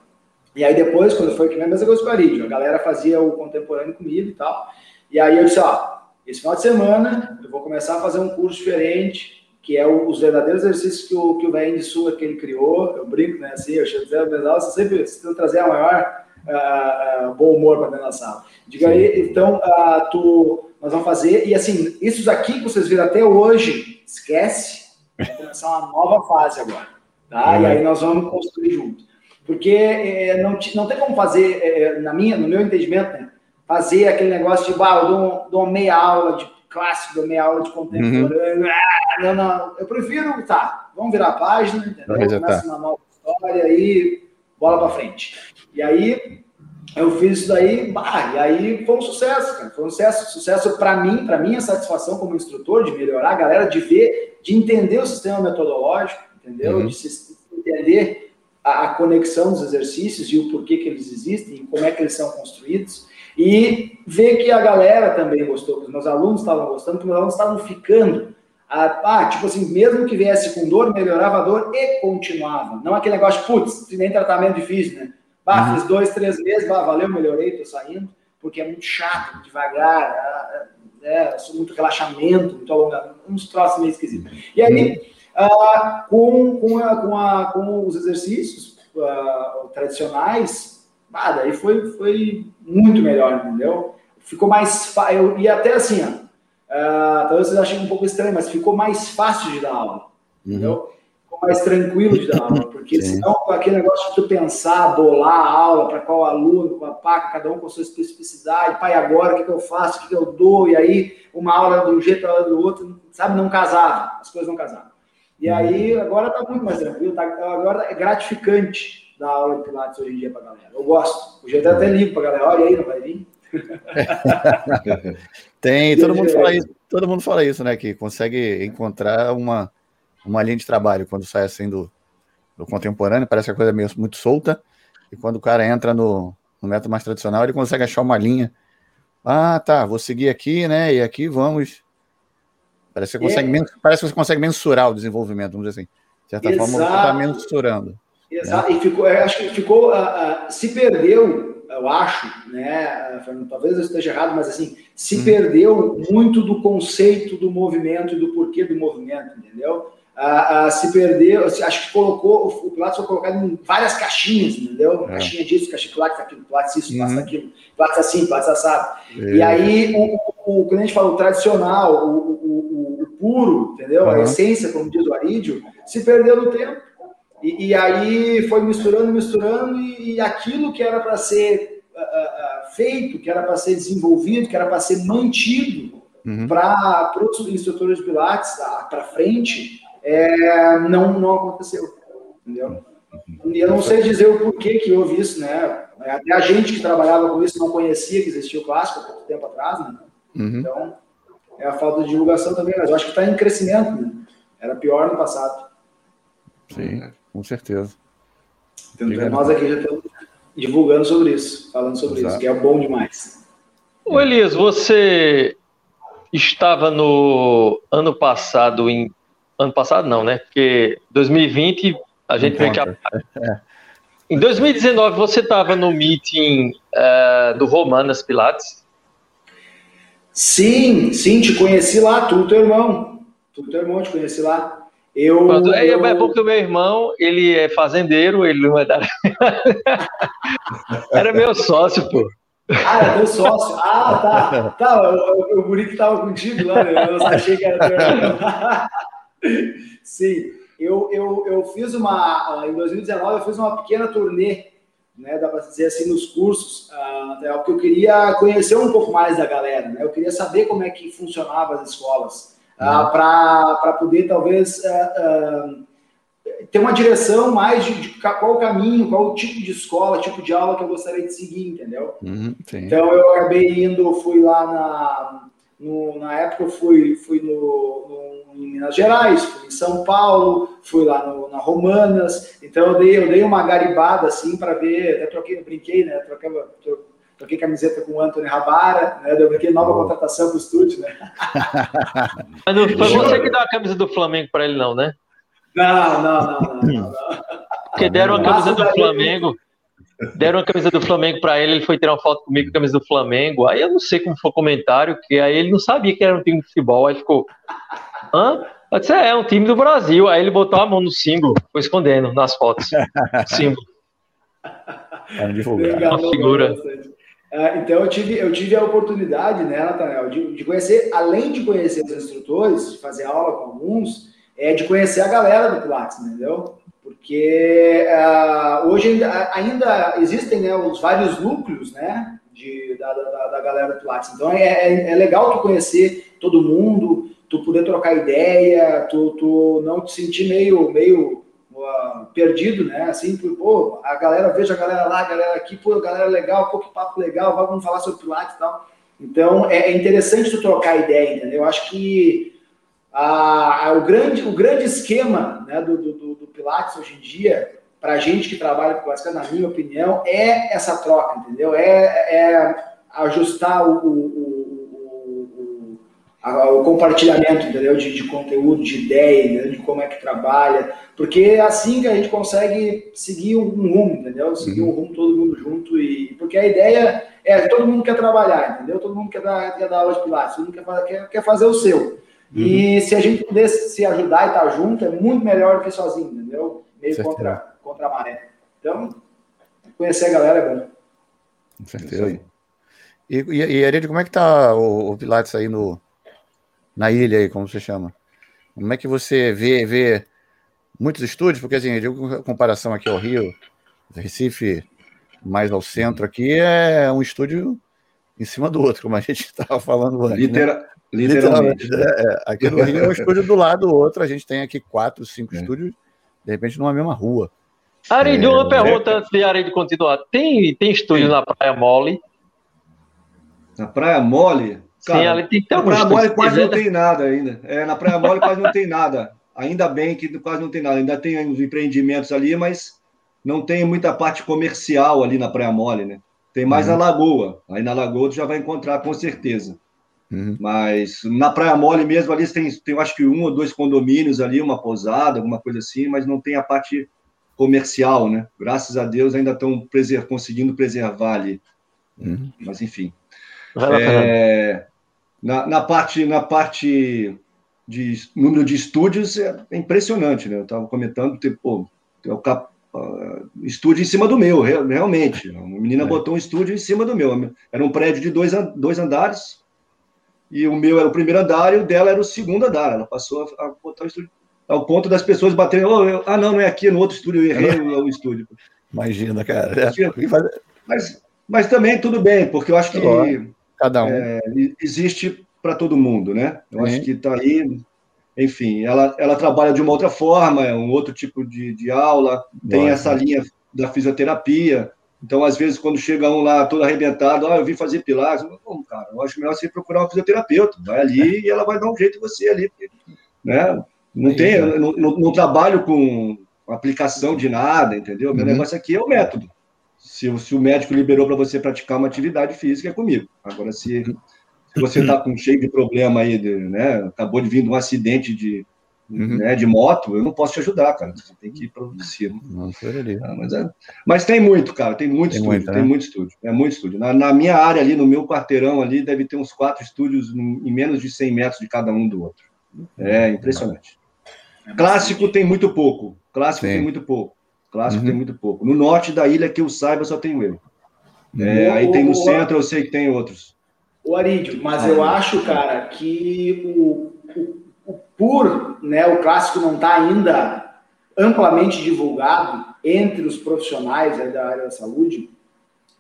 Speaker 2: E aí depois, quando foi que a mesma coisa com a Lídio, a galera fazia o contemporâneo comigo e tal, e aí eu disse, ó, esse final de semana eu vou começar a fazer um curso diferente, que é os verdadeiros exercícios que o, que o Vem de Sul que ele criou. Eu brinco, né? Assim, eu chego dizer, você sempre se trazer a maior uh, uh, bom humor para dentro da sala. Diga aí, então, uh, tu, nós vamos fazer, e assim, isso aqui que vocês viram até hoje, esquece, vai começar uma nova fase agora, tá? E aí nós vamos construir junto. Porque é, não, não tem como fazer, é, na minha, no meu entendimento, né, fazer aquele negócio de, bah, eu dou, dou uma meia aula de clássico, dou meia aula de contemporâneo, uhum. ah, não, não, eu prefiro, tá, vamos virar a página, entendeu? Começa uma nova história aí, bola para frente. E aí eu fiz isso daí, bah, e aí foi um sucesso, cara. Foi um sucesso, sucesso para mim, para minha satisfação como instrutor de melhorar a galera, de ver, de entender o sistema metodológico, entendeu? Uhum. De se, entender a, a, conexão dos exercícios e o porquê que eles existem, e como é que eles são construídos. E ver que a galera também gostou, que os meus alunos estavam gostando, que os meus alunos estavam ficando. Ah, tipo assim, mesmo que viesse com dor, melhorava a dor e continuava. Não aquele negócio, putz, nem tratamento difícil, né? Bah, uhum. fiz dois, três meses, bah, valeu, melhorei, tô saindo, porque é muito chato, devagar, é, é, muito relaxamento, muito alongamento, uns troços meio esquisitos. E aí, uh, com, com, a, com, a, com os exercícios uh, tradicionais, bah, daí foi, foi muito melhor, entendeu? Ficou mais fácil, e até assim, ó, uh, talvez vocês achem um pouco estranho, mas ficou mais fácil de dar aula, uhum. entendeu? mais tranquilo de dar aula, porque Sim. senão aquele negócio de tu pensar, bolar a aula para qual aluno, papá, cada um com a sua especificidade, pai, agora o que, que eu faço, o que, que eu dou, e aí uma aula de um jeito, a aula do outro, sabe, não casava, as coisas não casavam. E uhum. aí agora tá muito mais tranquilo, tá, agora é gratificante dar aula de Pilates hoje em dia pra galera. Eu gosto. O jeito é até livre pra galera, olha aí, não vai vir.
Speaker 1: Tem, todo mundo fala isso, todo mundo fala isso, né? Que consegue encontrar uma uma linha de trabalho quando sai assim do, do contemporâneo, parece que a coisa é meio, muito solta, e quando o cara entra no, no método mais tradicional, ele consegue achar uma linha. Ah, tá, vou seguir aqui, né? E aqui vamos. Parece que, você consegue, é. parece que você consegue mensurar o desenvolvimento, vamos dizer assim. De certa Exato. forma, você está mensurando.
Speaker 2: Exato, e ficou, acho que ficou, uh, uh, se perdeu, eu acho, né, Fernando, talvez eu esteja errado, mas assim, se hum. perdeu muito do conceito do movimento e do porquê do movimento, entendeu? ah, ah, se perdeu, acho que colocou, o Pilates foi colocado em várias caixinhas, entendeu? É. Caixinha disso, caixinha Pilates aquilo, Pilates isso, Pilates uhum. aquilo, Pilates assim, Pilates assado. É. E aí, o, o, quando a gente fala o tradicional, o, o, o puro, entendeu? Uhum. A essência, como diz o Arídio, se perdeu no tempo. E, e aí foi misturando, misturando, e, e aquilo que era para ser uh, uh, feito, que era para ser desenvolvido, que era para ser mantido uhum. para os instrutores de Pilates para frente, é, não, não aconteceu. Entendeu? E eu não sei dizer o porquê que houve isso, né? Até a gente que trabalhava com isso não conhecia que existia o clássico há pouco tempo atrás, né? Uhum. Então, é a falta de divulgação também, mas eu acho que está em crescimento, né? Era pior no passado.
Speaker 1: Sim, com certeza.
Speaker 2: Então, nós aqui já estamos divulgando sobre isso, falando sobre Exato. isso, que é bom demais.
Speaker 4: Ô Elias, você estava no ano passado em ano passado não, né? Porque 2020 a gente vê que a... É. Em 2019 você estava no meeting uh, do Romanas Pilates?
Speaker 2: Sim, sim, te conheci lá, tu teu irmão. Tu teu irmão, te conheci lá. Eu,
Speaker 4: é, eu... é porque o meu irmão, ele é fazendeiro, ele não é da... Era meu sócio, pô.
Speaker 2: Ah, é teu sócio. Ah, tá. Tá, o, o guri que tava contigo lá, né? eu achei que era teu. Sim, eu, eu, eu fiz uma. Em 2019, eu fiz uma pequena turnê, né? Dá para dizer assim, nos cursos, uh, porque eu queria conhecer um pouco mais da galera, né? Eu queria saber como é que funcionava as escolas, uh, uhum. para poder, talvez. Uh, ter uma direção mais de, de, qual o caminho, qual o tipo de escola, tipo de aula que eu gostaria de seguir, entendeu? Uhum, então eu acabei indo, fui lá na, no, na época eu fui, fui no, no, em Minas Gerais, fui em São Paulo, fui lá no, na Romanas, então eu dei, eu dei uma garibada assim para ver, até troquei, brinquei, né? Troquei, troquei camiseta com o Anthony Rabara, né? Eu brinquei nova contratação para o estúdio, né?
Speaker 4: Mas não foi você que deu a camisa do Flamengo para ele, não, né?
Speaker 2: Não, não, não, não. não.
Speaker 4: Porque deram a camisa do Flamengo. Deram a camisa do Flamengo para ele, ele foi tirar uma foto comigo com a camisa do Flamengo. Aí eu não sei como foi o comentário, que aí ele não sabia que era um time de futebol. Aí ficou. Hã? Eu disse, é, é um time do Brasil. Aí ele botou a mão no símbolo, foi escondendo nas fotos. símbolo.
Speaker 2: Uma figura. Uh, então eu tive, eu tive a oportunidade, né, Nathanael, de, de conhecer, além de conhecer os instrutores, de fazer aula com alguns, é de conhecer a galera do Pilates, entendeu? Porque uh, hoje ainda, ainda, existem né, os vários núcleos né, de, da, da, da galera do Pilates. Então é, é, é, legal tu conhecer todo mundo, tu poder trocar ideia, tu, tu não te sentir meio, meio perdido, né? Assim, pô, a galera, veja a galera lá, a galera aqui, pô, a galera legal, pô, que papo legal, vamos falar sobre Pilates e tal. Então é, é interessante tu trocar ideia, entendeu? Eu acho que ah, o, grande, o grande esquema né, do, do, do Pilates hoje em dia, para a gente que trabalha com Pilates, na minha opinião, é essa troca, entendeu? É, é ajustar o, o, o, compartilhamento, entendeu? De, de, conteúdo, de ideia, entendeu? de como é que trabalha, porque é assim que a gente consegue seguir um rumo, entendeu? Seguir uhum. um rumo todo mundo junto e porque a ideia é todo mundo quer trabalhar, entendeu? Todo mundo quer dar, quer dar aula de pilates, todo mundo quer, quer, quer fazer o seu. E uhum. se a gente pudesse se ajudar e estar junto, é muito melhor do que sozinho, entendeu? Meio contra, contra a maré. Então, conhecer a galera é bom.
Speaker 1: Com certeza. E, e, e como é que tá o, o, Pilates aí no, na ilha aí, como você chama? Como é que você vê, vê muitos estúdios? Porque assim, de comparação aqui ao Rio, Recife, mais ao centro aqui, é um estúdio em cima do outro, como a gente estava falando antes. Litera
Speaker 3: né? Literalmente.
Speaker 1: Literalmente. É, é. Aqui no Rio é um estúdio do lado do outro, a gente tem aqui quatro, cinco é. estúdios, de repente numa mesma rua.
Speaker 4: Ari, é, uma pergunta antes de Ari de continuar. Tem, tem estúdio na Praia Mole?
Speaker 3: Na Praia Mole?
Speaker 4: Cara, Sim, ali tem que ter
Speaker 3: Na Praia Mole quase não tem nada ainda. É, na Praia Mole quase não tem nada. Ainda bem que quase não tem nada. Ainda tem uns empreendimentos ali, mas não tem muita parte comercial ali na Praia Mole, né? Tem mais uhum. a Lagoa. Aí na Lagoa tu já vai encontrar com certeza. Uhum. Mas na Praia Mole mesmo, ali tem, tem, acho que um ou dois condomínios ali, uma pousada, alguma coisa assim, mas não tem a parte comercial, né? Graças a Deus ainda estão preser conseguindo preservar ali. Uhum. Mas enfim. É, na, na, parte, na parte de número de estúdios é impressionante, né? Eu estava comentando, tipo, o cap, uh, estúdio em cima do meu, realmente. A menina é. botou um estúdio em cima do meu. Era um prédio de dois, dois andares, e o meu era o primeiro andar e o dela era o segundo andar. Ela passou a, botar o estúdio ao ponto das pessoas baterem. Oh, eu, ah, não, não é aqui, é no outro estúdio, eu errei o, o estúdio.
Speaker 1: Imagina, cara.
Speaker 3: Mas, mas também tudo bem, porque eu acho que
Speaker 1: cada um
Speaker 3: é, existe para todo mundo, né? Eu uhum. acho que está aí. Enfim, ela, ela trabalha de uma outra forma, é um outro tipo de, de aula, tem essa linha da fisioterapia. Então, às vezes, quando chega um lá todo arrebentado, ah, eu vim fazer pilates, não, cara, eu acho melhor você procurar um fisioterapeuta. Vai ali e ela vai dar um jeito em você ali. Né? Não, tem, não, não, não, trabalho com aplicação de nada, entendeu? Meu uhum. negócio aqui é o método. Se, se o médico liberou para você praticar uma atividade física, é comigo. Agora, se, se você está com cheio de problema aí, de, né? Acabou de vir de um acidente de, uhum. né, de moto, eu não posso te ajudar, cara. Você tem que produzir. Né? Nossa, ah, mas, é, mas tem muito, cara, tem muito tem estúdio, muito, tem né? muito estúdio. É muito estúdio. Na, na, minha área ali, no meu quarteirão ali, deve ter uns quatro estúdios em menos de 100 metros de cada um do outro. É impressionante. Clássico tem muito pouco. Clássico Sim. tem muito pouco. Clássico uhum. tem muito pouco. No norte da ilha, que eu saiba, só tenho eu. É, aí tem no centro, eu sei que tem outros.
Speaker 2: O Arídio, mas eu acho, cara, que o, o, o PUR, né, o clássico não está ainda amplamente divulgado entre os profissionais da área da saúde,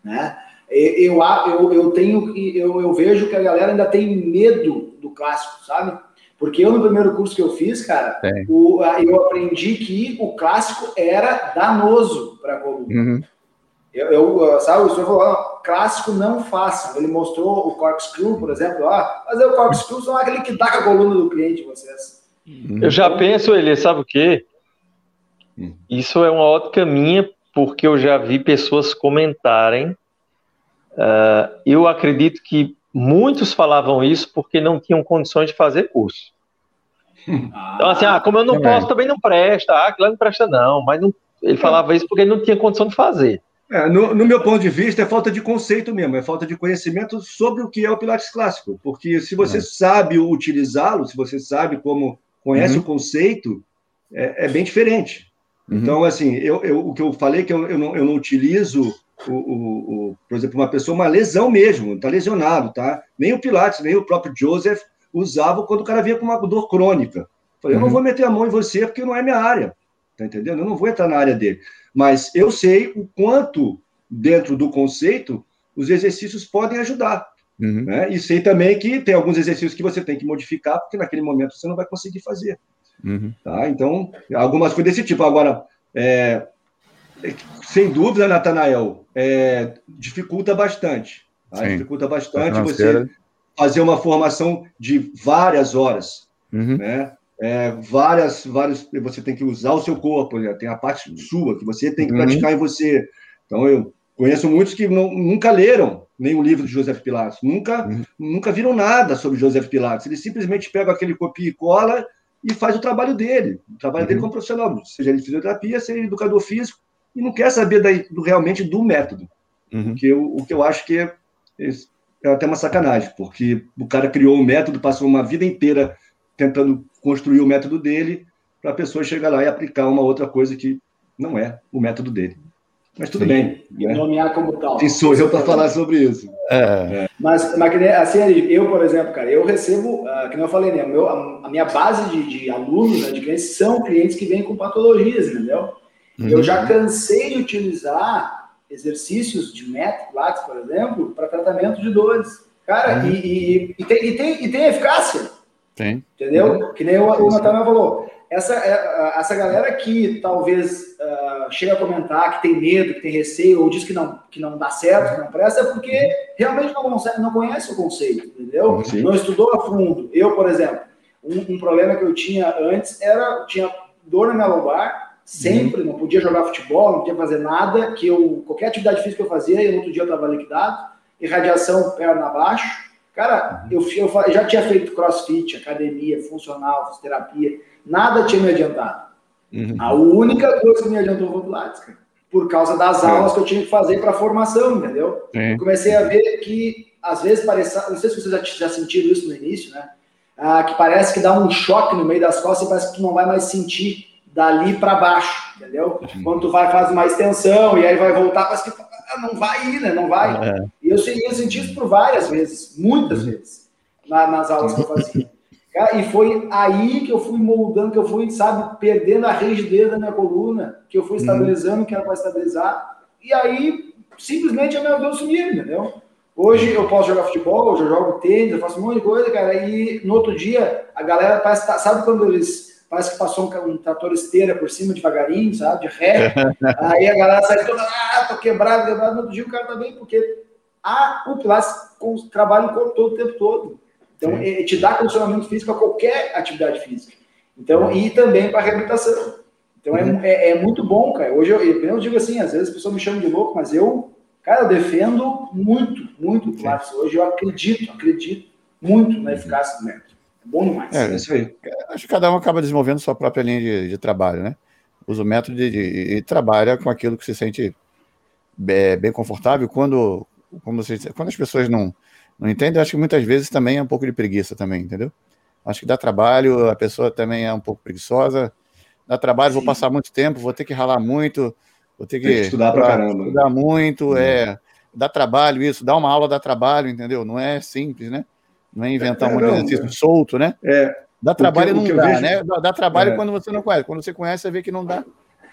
Speaker 2: né? Eu, eu, eu tenho eu, eu vejo que a galera ainda tem medo do clássico, sabe? Porque eu, no primeiro curso que eu fiz, cara, o, eu aprendi que o clássico era danoso para a coluna. Uhum. Eu, eu, sabe, o senhor falou, clássico não façam. Ele mostrou o corkscrew, por exemplo, ó, fazer o corkscrew são aquele que dá com a coluna do cliente, vocês.
Speaker 4: Eu já penso, ele sabe o quê? Hum. Isso é uma ótica minha, porque eu já vi pessoas comentarem. Uh, eu acredito que muitos falavam isso porque não tinham condições de fazer curso. Ah, então, assim, ah, como eu não também. posso, também não presta. Ah, aquilo não presta, não. Mas não, ele falava isso porque ele não tinha condição de fazer.
Speaker 3: É, no, no, meu ponto de vista, é falta de conceito mesmo, é falta de conhecimento sobre o que é o Pilates clássico. Porque se você é. sabe utilizá-lo, se você sabe como conhece uhum. o conceito, é, é bem diferente. Uhum. Então, assim, eu, eu, o que eu falei é que eu, eu, não, eu não utilizo, o, o, o, por exemplo, uma pessoa, uma lesão mesmo, está lesionado, tá? Nem o Pilates, nem o próprio Joseph usavam quando o cara vinha com uma dor crônica. Falei, uhum. eu não uhum. vou meter a mão em você porque não é minha área, tá entendendo? Eu não vou entrar na área dele. Mas eu sei o quanto, dentro do conceito, os exercícios podem ajudar. Uhum. Né? E sei também que tem alguns exercícios que você tem que modificar, porque naquele momento você não vai conseguir fazer. Uhum. Tá? Então, algumas coisas desse tipo. Agora, é, sem dúvida, Natanael, é, dificulta bastante. Tá? Dificulta bastante você fazer uma formação de várias horas. Uhum. Né? É, várias, várias, você tem que usar o seu corpo, né? tem a parte sua que você tem que uhum. praticar em você. Então, eu conheço muitos que não, nunca leram nenhum livro de Joseph Pilates, nunca, uhum. nunca viram nada sobre Joseph Pilates. Eles simplesmente pegam aquele copia e cola e faz o trabalho dele, o trabalho uhum. dele como profissional, seja ele de fisioterapia, seja ele educador físico, e não quer saber do, realmente do método. Uhum. Que eu, o que eu acho que é, é até uma sacanagem, porque o cara criou um método, passou uma vida inteira tentando construir o método dele, para a pessoa chegar lá e aplicar uma outra coisa que não é o método dele. Mas tudo Sim, bem.
Speaker 2: E né? nomear como tal. Quem
Speaker 3: sou eu para falar sobre isso?
Speaker 2: É. é. Mas, mas assim, eu, por exemplo, cara, eu recebo, uh, que eu falei, né, meu, a, minha base de, de alunos, né, de clientes, são clientes que vêm com patologias, entendeu? Uhum. Eu já cansei de utilizar exercícios de método, por exemplo, para tratamento de dores. Cara, uhum. e, e, e, tem, e, tem, e tem eficácia.
Speaker 1: Tem.
Speaker 2: Entendeu? Uhum. Que nem o, o falou. Essa, é, essa galera que talvez uh, chega a comentar que tem medo, que tem receio, ou diz que não, que não dá certo, que não presta, é porque realmente não, consegue, não conhece o conceito, entendeu? Sim. Não estudou a fundo. Eu, por exemplo, um, um, problema que eu tinha antes era, tinha dor na minha lombar, sempre, uhum. não podia jogar futebol, não podia fazer nada, que eu, qualquer atividade física que eu fazia, e no outro dia eu estava liquidado, irradiação perna abaixo, Cara, eu, eu, já tinha feito crossfit, academia, funcional, fisioterapia, nada tinha me adiantado. Uhum. A única coisa que me adiantou foi o Pilates, cara, por causa das é. aulas que eu tinha que fazer para formação, entendeu? É. comecei a ver que, às vezes, parece, não sei se vocês já, já sentiram isso no início, né? Ah, que parece que dá um choque no meio das costas e parece que tu não vai mais sentir dali para baixo, entendeu? Quando tu vai faz uma extensão e aí vai voltar, parece que não vai ir, né? Não vai. É. E eu, eu senti isso por várias vezes, muitas uhum. vezes, na, nas aulas que eu fazia. E foi aí que eu fui moldando, que eu fui, sabe, perdendo a rigidez da minha coluna, que eu fui uhum. estabilizando, que era para estabilizar. E aí, simplesmente, a minha dor sumiu, entendeu? Hoje eu posso jogar futebol, hoje eu jogo tênis, eu faço um monte de coisa, cara. E no outro dia, a galera parece, tá, sabe quando eles parece que passou um, um trator esteira por cima devagarinho, sabe? De ré. aí a galera sai toda, ah, tô quebrado, quebrado. No outro dia o cara tá bem, porque a, o Pilates trabalha o corpo todo o tempo todo. Então, é, te dá condicionamento físico a qualquer atividade física. Então, e também para reabilitação. Então, é, uhum. é, é, muito bom, cara. Hoje eu, eu digo assim, às vezes as pessoas me chamam de louco, mas eu, cara, eu defendo muito, muito o Pilates. Hoje eu acredito, acredito muito na eficácia do método. É bom demais. É,
Speaker 1: isso aí. Acho que cada um acaba desenvolvendo sua própria linha de, de trabalho, né? Usa o método de, de, e trabalha com aquilo que se sente bem, bem confortável. Quando, como você, quando as pessoas não, não entendem, acho que muitas vezes também é um pouco de preguiça também, entendeu? Acho que dá trabalho, a pessoa também é um pouco preguiçosa. Dá trabalho, Sim. vou passar muito tempo, vou ter que ralar muito, vou ter que,
Speaker 3: estudar para caramba.
Speaker 1: Estudar muito, é. dá trabalho isso, dá uma aula dá trabalho, entendeu? Não é simples, né? Não é inventar é, um não, exercício é. solto, né?
Speaker 3: É.
Speaker 1: Dá trabalho e não dá, vejo... né? Dá, dá trabalho é. quando você não conhece. Quando você conhece, você vê que não dá,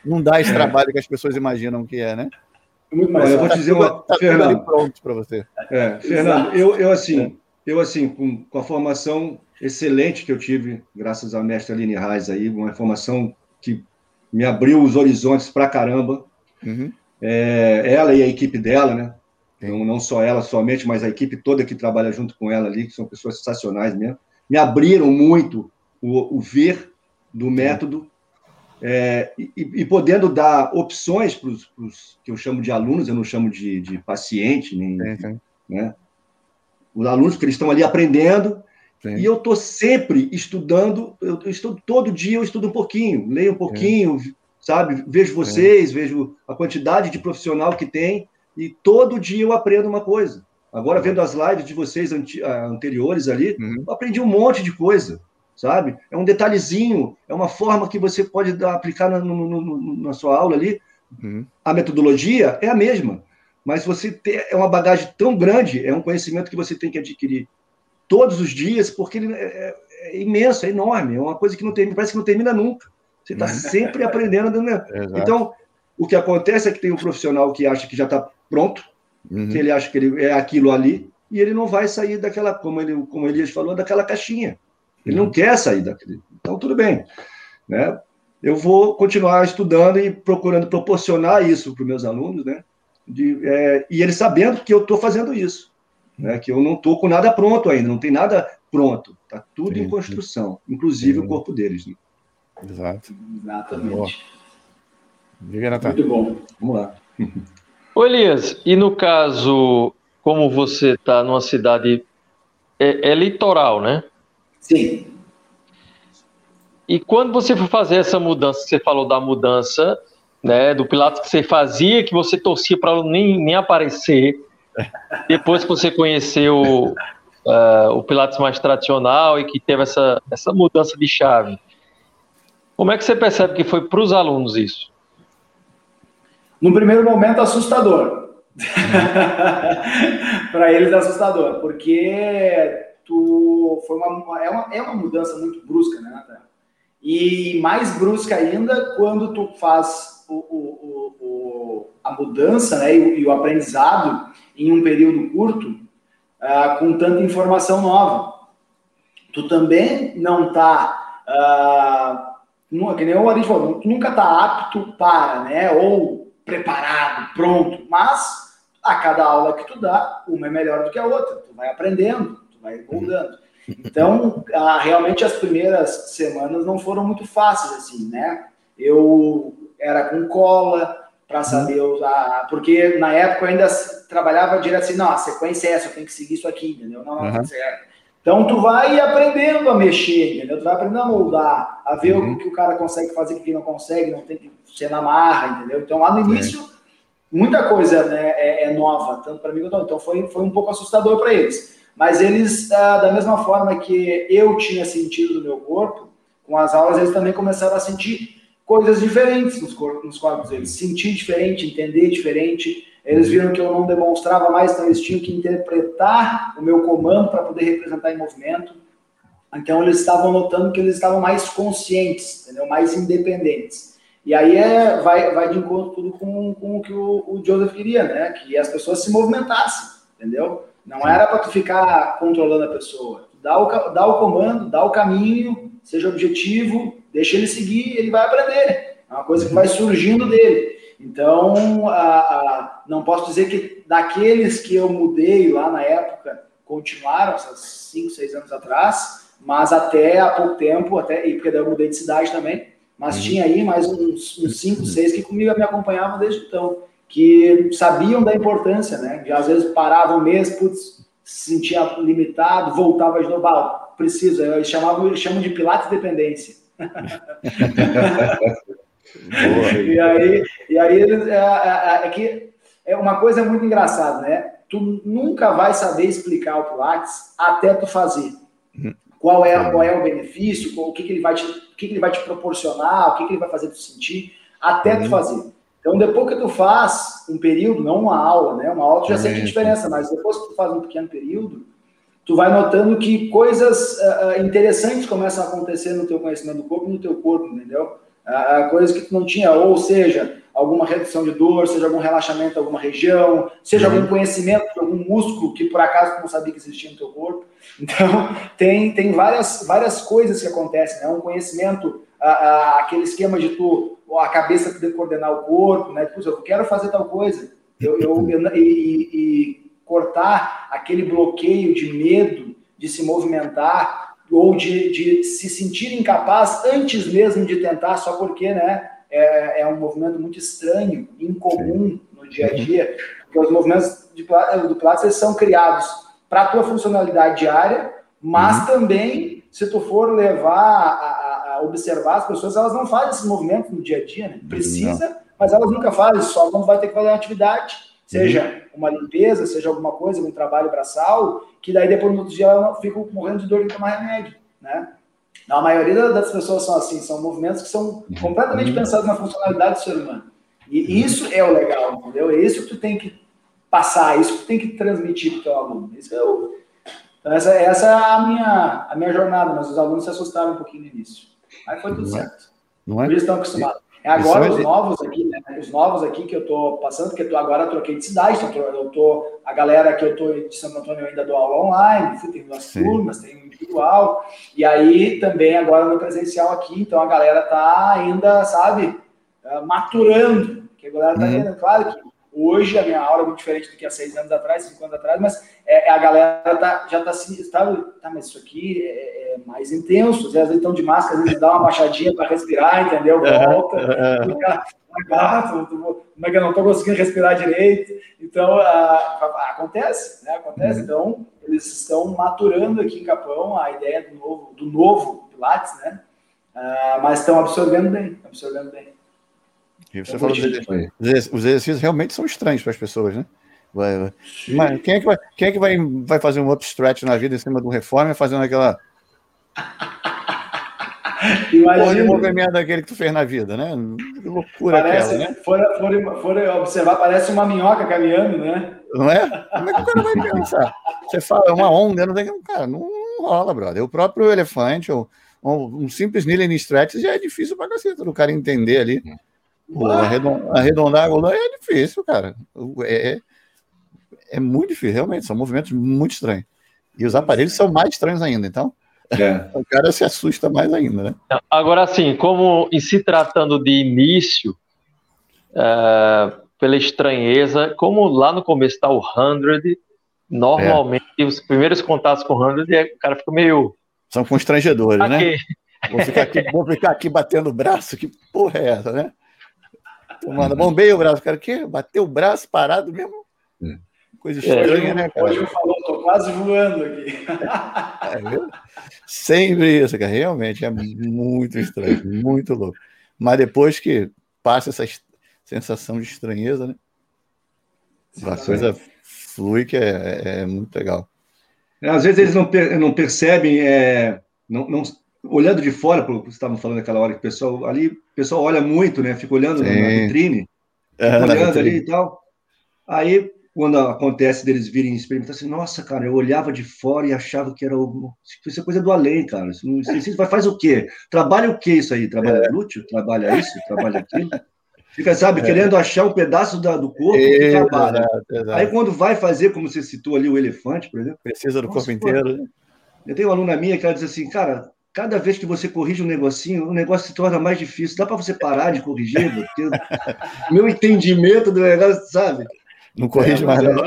Speaker 1: não dá esse trabalho que as pessoas imaginam que é, né?
Speaker 3: Muito mais. eu vou te dizer uma.
Speaker 1: Tá Fernando, pronto para você.
Speaker 3: É, Fernando, eu, eu assim, eu assim, com, com a formação excelente que eu tive, graças à mestra Aline Reis aí, uma formação que me abriu os horizontes para caramba. Uhum. É, ela e a equipe dela, né? Não, não só ela somente, mas a equipe toda que trabalha junto com ela ali, que são pessoas sensacionais mesmo, me abriram muito o, o ver do método é, e, e, podendo dar opções para os que eu chamo de alunos, eu não chamo de, de paciente, nem, né? os alunos, que eles estão ali aprendendo, Sim. e eu estou sempre estudando, eu, estudo todo dia, eu estudo um pouquinho, leio um pouquinho, Sim. sabe? Vejo vocês, Sim. vejo a quantidade de profissional que tem, e todo dia eu aprendo uma coisa. Agora, vendo as lives de vocês ah, anteriores ali, uhum. eu aprendi um monte de coisa sabe? É um detalhezinho, é uma forma que você pode dar, aplicar no, no, no, na sua aula ali. Uhum. A metodologia é a mesma, mas você tem, é uma bagagem tão grande, é um conhecimento que você tem que adquirir todos os dias, porque ele é, é, é imenso, é enorme, é uma coisa que não termina, parece que não termina nunca. Você está sempre aprendendo. Né? Então, o que acontece é que tem um profissional que acha que já está pronto, uhum. que ele acha que ele é aquilo ali, e ele não vai sair daquela, como ele, como Elias falou, daquela caixinha. Ele não quer sair daquele. Então, tudo bem. Né? Eu vou continuar estudando e procurando proporcionar isso para os meus alunos, né? De, é, e eles sabendo que eu estou fazendo isso, né? que eu não estou com nada pronto ainda, não tem nada pronto, está tudo sim, em construção, inclusive sim. o corpo deles. Né?
Speaker 1: Exato.
Speaker 2: Exatamente.
Speaker 1: Diga, Natan.
Speaker 2: Muito bom. Vamos lá.
Speaker 4: Ô Elias, e no caso, como você está numa cidade é, é litoral, né?
Speaker 2: Sim.
Speaker 4: E quando você for fazer essa mudança, você falou da mudança, né, do Pilatos que você fazia, que você torcia para nem, nem aparecer, depois que você conheceu uh, o Pilates mais tradicional e que teve essa, essa mudança de chave, como é que você percebe que foi para os alunos isso?
Speaker 2: No primeiro momento, assustador. para eles, assustador, porque tu foi uma, é, uma, é uma mudança muito brusca, né, Natan? E mais brusca ainda quando tu faz o, o, o, a mudança né, e, o, e o aprendizado em um período curto, uh, com tanta informação nova. Tu também não tá, uh, que nem o Aris falou, tu nunca tá apto para, né, ou preparado, pronto, mas a cada aula que tu dá, uma é melhor do que a outra, tu vai aprendendo, vai moldando. Então, a, realmente as primeiras semanas não foram muito fáceis, assim, né? Eu era com cola para saber usar, porque na época eu ainda trabalhava direto assim, não, a sequência é essa, eu tenho que seguir isso aqui, entendeu? Não, não, uhum. Então tu vai aprendendo a mexer, entendeu? Tu vai aprendendo a moldar, a ver uhum. o que o cara consegue fazer, o que não consegue, não tem que ser na marra, entendeu? Então lá no início, muita coisa né, é, é nova, tanto para mim quanto Então foi, foi um pouco assustador para eles. Mas eles, ah, da mesma forma que eu tinha sentido no meu corpo, com as aulas, eles também começaram a sentir coisas diferentes nos corpos, nos corpos deles. Sentir diferente, entender diferente. Eles viram que eu não demonstrava mais, então eles tinham que interpretar o meu comando para poder representar em movimento. Então eles estavam notando que eles estavam mais conscientes, entendeu? mais independentes. E aí é, vai, vai de encontro tudo com, com o que o, o Joseph queria, né? Que as pessoas se movimentassem, entendeu? Não era para tu ficar controlando a pessoa. Dá o, dá o comando, dá o caminho, seja objetivo, deixa ele seguir, ele vai aprender. É uma coisa que vai surgindo dele. Então, a, a, não posso dizer que daqueles que eu mudei lá na época continuaram, essas 5, 6 anos atrás, mas até há pouco tempo, até, e porque daí eu mudei de cidade também, mas uhum. tinha aí mais uns 5, 6 que comigo me acompanhavam desde então que sabiam da importância, né? De às vezes parava um mês, putz, se sentia limitado, voltava de novo, ah, chamavam, eles chamam de pilates dependência. e aí, e aí é, é, é, que é uma coisa muito engraçada, né? Tu nunca vai saber explicar o pilates até tu fazer. Qual é, qual é o benefício, o que, que ele vai te, o que, que ele vai te proporcionar, o que, que ele vai fazer tu sentir, até tu uhum. fazer. Então, depois que tu faz um período, não uma aula, né? Uma aula tu já é, sente a diferença, mas depois que tu faz um pequeno período, tu vai notando que coisas uh, interessantes começam a acontecer no teu conhecimento do corpo e no teu corpo, entendeu? Uh, coisas que tu não tinha, ou seja, alguma redução de dor, seja algum relaxamento em alguma região, seja uhum. algum conhecimento de algum músculo que por acaso tu não sabia que existia no teu corpo. Então, tem, tem várias, várias coisas que acontecem, né? Um conhecimento, uh, aquele esquema de tu, a cabeça poder coordenar o corpo, né? Puxa, eu quero fazer tal coisa. Eu, eu, eu e, e cortar aquele bloqueio de medo de se movimentar ou de, de se sentir incapaz antes mesmo de tentar, só porque né, é, é um movimento muito estranho, incomum no dia a dia, porque os movimentos de, do Pilates são criados para a tua funcionalidade diária, mas uhum. também, se tu for levar a, a, observar as pessoas, elas não fazem esses movimentos no dia a dia, né? Precisa, não. mas elas nunca fazem, só quando vai ter que fazer uma atividade seja uma limpeza, seja alguma coisa, algum trabalho braçal, que daí depois no outro dia eu fico morrendo de dor e tomar remédio, né? A maioria das pessoas são assim, são movimentos que são completamente pensados na funcionalidade do ser humano. E isso é o legal, entendeu? É isso que tu tem que passar, é isso que tu tem que transmitir para o teu aluno. Isso é o... Então, essa, essa é a minha, a minha jornada, mas os alunos se assustaram um pouquinho no início. Aí foi tudo certo. É? Não é? Eles estão acostumados. É agora é os novos aqui, né? Os novos aqui que eu tô passando, porque eu tô, agora eu troquei de cidade, então eu tô, a galera que eu tô de Santo Antônio ainda dou aula online, tem duas Sim. turmas, tem individual, e aí também agora no presencial aqui, então a galera tá ainda, sabe, eh, maturando, que a galera tá uhum. ainda, claro que Hoje a minha aula é muito diferente do que há seis anos atrás, cinco anos atrás, mas é, é a galera tá, já está assim, sabe, tá, mas isso aqui é, é mais intenso, às vezes estão de máscara, às vezes dá uma baixadinha para respirar, entendeu? Volta, fica, como é que eu não estou conseguindo respirar direito? Então, acontece, né? Acontece. Uhum. Então, eles estão maturando aqui em Capão a ideia do novo, do novo Pilates, né? Uh, mas estão absorvendo bem, absorvendo bem.
Speaker 1: E você é falou dos os exercícios realmente são estranhos para as pessoas, né? Vai. Mas quem é que, vai, quem é que vai, vai fazer um upstretch na vida em cima do reforma fazendo aquela. Imagina. o movimento daquele que tu fez na vida, né? Que loucura
Speaker 2: parece, aquela, né? Observar, parece uma minhoca caminhando, né?
Speaker 1: Não é? Como é que o cara vai pensar? Você fala, é uma onda, não tem Cara, não rola, brother. O próprio elefante, ou um, um simples kneeling stretch já é difícil pra caceta do cara entender ali. Pô, arredondar a coluna é difícil, cara. É, é, é muito difícil, realmente. São movimentos muito estranhos. E os aparelhos são mais estranhos ainda, então. É. O cara se assusta mais ainda, né?
Speaker 4: Agora, assim, como em se tratando de início, é, pela estranheza, como lá no começo está o 100, normalmente é. os primeiros contatos com o 100, é, o cara fica meio.
Speaker 1: São constrangedores, aqui. né? Vou ficar, aqui, vou ficar aqui batendo o braço, que porra é essa, né? Tomando, bombei o braço, cara, que bateu o braço parado mesmo. É. Coisa estranha, é, né, cara?
Speaker 2: Hoje eu falo, tô quase voando aqui.
Speaker 1: É, Sempre isso, cara. Realmente é muito estranho, muito louco. Mas depois que passa essa sensação de estranheza, né? A coisa flui que é, é muito legal.
Speaker 3: Às vezes eles não, per não percebem, é, não, não, olhando de fora, porque você estava falando naquela hora que o pessoal ali, o pessoal olha muito, né? Fica olhando Sim. na vitrine, é, olhando vitrine. ali e tal. Aí, quando acontece deles virem experimentar assim, nossa, cara, eu olhava de fora e achava que era o... isso é coisa do além, cara. Isso, isso vai faz o quê? Trabalha o quê isso aí? Trabalha é. glúteo? Trabalha isso? Trabalha aquilo? Fica, sabe, é. querendo achar um pedaço da, do corpo trabalha. Exato, exato. Aí quando vai fazer, como você citou ali, o elefante, por exemplo.
Speaker 1: Precisa do nossa, corpo inteiro. Né?
Speaker 3: Eu tenho uma aluna minha que ela diz assim, cara, cada vez que você corrige um negocinho, o negócio se torna mais difícil. Dá para você parar de corrigir? Porque meu entendimento do negócio, sabe?
Speaker 1: Não corrige é, mais, não.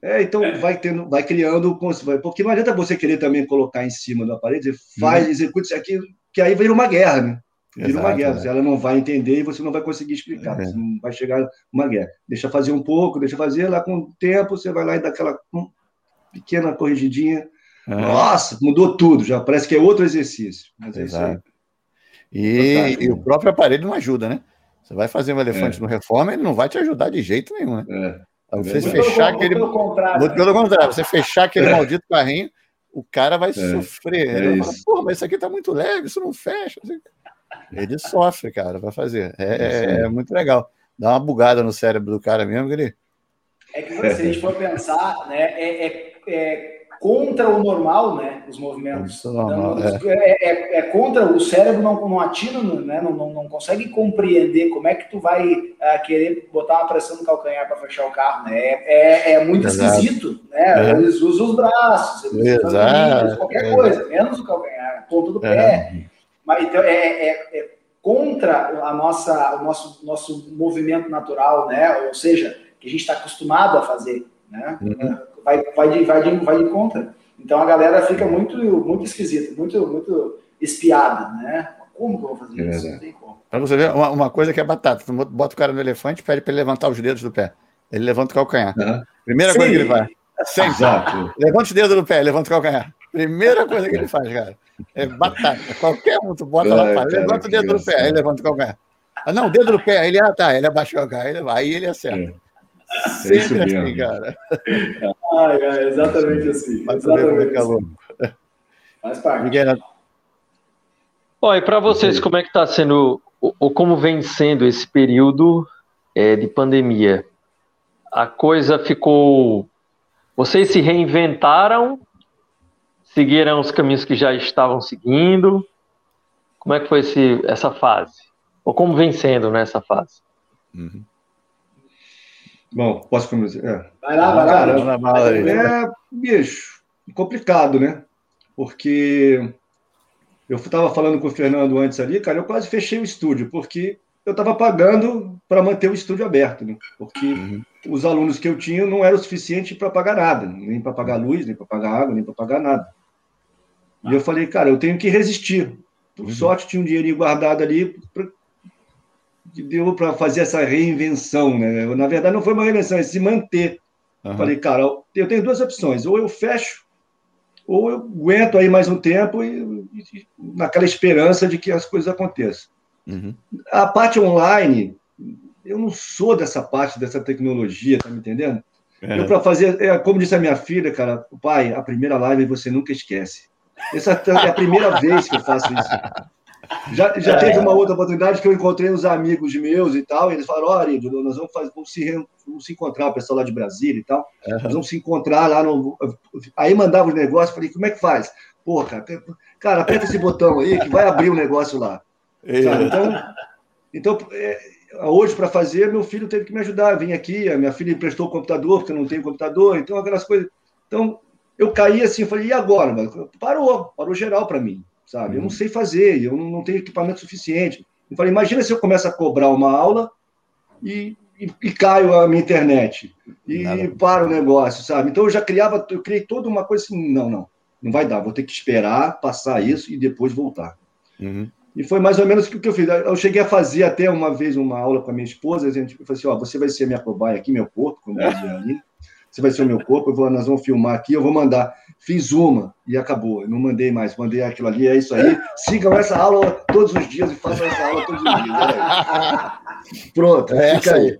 Speaker 3: É, então vai tendo, vai criando, porque não adianta você querer também colocar em cima do aparelho, dizer, faz, hum. executa isso aqui, que aí vira uma guerra, né? Vira Exato, uma guerra. É. Ela não vai entender e você não vai conseguir explicar. É. Você não vai chegar uma guerra. Deixa fazer um pouco, deixa fazer, lá com o tempo você vai lá e dá aquela pequena corrigidinha nossa, mudou tudo, já parece que é outro exercício. Mas é
Speaker 1: Exato. E, e, o próprio aparelho não ajuda, né? Você vai fazer um elefante é. no reforma, ele não vai te ajudar de jeito nenhum, né? É. Você fechar aquele. Pelo contrário. Pelo contrário, você fechar aquele é. maldito carrinho, o cara vai é. sofrer. É ele vai falar, pô, mas isso aqui tá muito leve, isso não fecha. Ele sofre, cara, para fazer. É, é, muito legal. dá uma bugada no cérebro do cara mesmo, ele.
Speaker 2: É que se a gente for pensar, né, é, é, é contra o normal, né? Os movimentos. Normal, então, é. É, é. é. contra o cérebro não, não atina, né? Não, não, não consegue compreender como é que tu vai uh, querer botar uma pressão no calcanhar para fechar o carro, né? É, é, é muito Exato. esquisito, né? É. Eles usam os braços, eles usam qualquer coisa, menos o calcanhar, ponto do pé. Mas então é, contra a nossa, o nosso, nosso movimento natural, né? Ou seja, que a gente está acostumado a fazer, né? Uhum vai, vai, de, vai, de, vai de conta. Então a galera fica muito, muito esquisita, muito, muito espiada, né? Como que eu vou fazer é isso? Não tem como.
Speaker 1: Pra você ver, uma, uma, coisa que é batata. Tu bota o cara no elefante, pede para ele levantar os dedos do pé. Ele levanta o calcanhar. Uhum. Primeira Sim. coisa que ele faz. Sempre. Exato. Levanta os dedos do pé, levanta o calcanhar. Primeira coisa que ele faz, cara. É batata. Qualquer um, tu bota lá, faz. levanta o dedo do pé, aí levanta o calcanhar. Ah, não, o dedo do pé, ele, ah, tá, ele abaixa o calcanhar, aí ele acerta. É.
Speaker 2: É Sempre assim, cara. Ai, é exatamente assim. Mas exatamente assim. Faz parte. Miguel.
Speaker 4: Bom, e para vocês, como é que está sendo, ou como vem sendo esse período é, de pandemia? A coisa ficou. Vocês se reinventaram? Seguiram os caminhos que já estavam seguindo? Como é que foi esse, essa fase? Ou como vem sendo nessa fase? Uhum.
Speaker 3: Bom, posso começar? É.
Speaker 2: Vai lá, vai lá.
Speaker 3: Cara, é, bicho, complicado, né? Porque eu estava falando com o Fernando antes ali, cara, eu quase fechei o estúdio, porque eu estava pagando para manter o estúdio aberto, né? Porque uhum. os alunos que eu tinha não era o suficiente para pagar nada, nem para pagar luz, nem para pagar água, nem para pagar nada. E eu falei, cara, eu tenho que resistir. Por uhum. sorte, tinha um dinheirinho guardado ali que deu para fazer essa reinvenção, né? Na verdade, não foi uma reinvenção, é se manter. Uhum. Falei, cara, eu tenho duas opções: ou eu fecho, ou eu aguento aí mais um tempo e, e naquela esperança de que as coisas aconteçam. Uhum. A parte online, eu não sou dessa parte dessa tecnologia, tá me entendendo? É. Eu para fazer, é, como disse a minha filha, cara, pai, a primeira live você nunca esquece. Essa é a primeira vez que eu faço isso. Já, já é. teve uma outra oportunidade que eu encontrei uns amigos meus e tal, e eles falaram: oh, nós vamos, fazer, vamos, se, vamos se encontrar, o pessoal lá de Brasília e tal, uhum. nós vamos se encontrar lá no. Aí mandava os negócios, falei: como é que faz? Pô, cara, cara, aperta esse botão aí que vai abrir o um negócio lá. É. Então, então é, hoje, para fazer, meu filho teve que me ajudar. Vim aqui, a minha filha emprestou o computador, porque eu não tenho computador, então aquelas coisas. Então, eu caí assim, falei: e agora? Parou, parou geral para mim sabe? Eu não uhum. sei fazer, eu não tenho equipamento suficiente. Eu falei, imagina se eu começo a cobrar uma aula e, e, e caio a minha internet e Nada. para o negócio, sabe? Então eu já criava, eu criei toda uma coisa assim, não, não, não vai dar, vou ter que esperar passar isso e depois voltar. Uhum. E foi mais ou menos o que eu fiz. Eu cheguei a fazer até uma vez uma aula com a minha esposa, a gente falou assim, ó, você vai ser minha cobaia aqui, meu corpo, como dizia ali, você vai ser o meu corpo, vou, nós vamos filmar aqui, eu vou mandar. Fiz uma e acabou. Eu não mandei mais, mandei aquilo ali, é isso aí. Sigam essa aula todos os dias e façam essa aula todos os dias. É Pronto, é fica aí.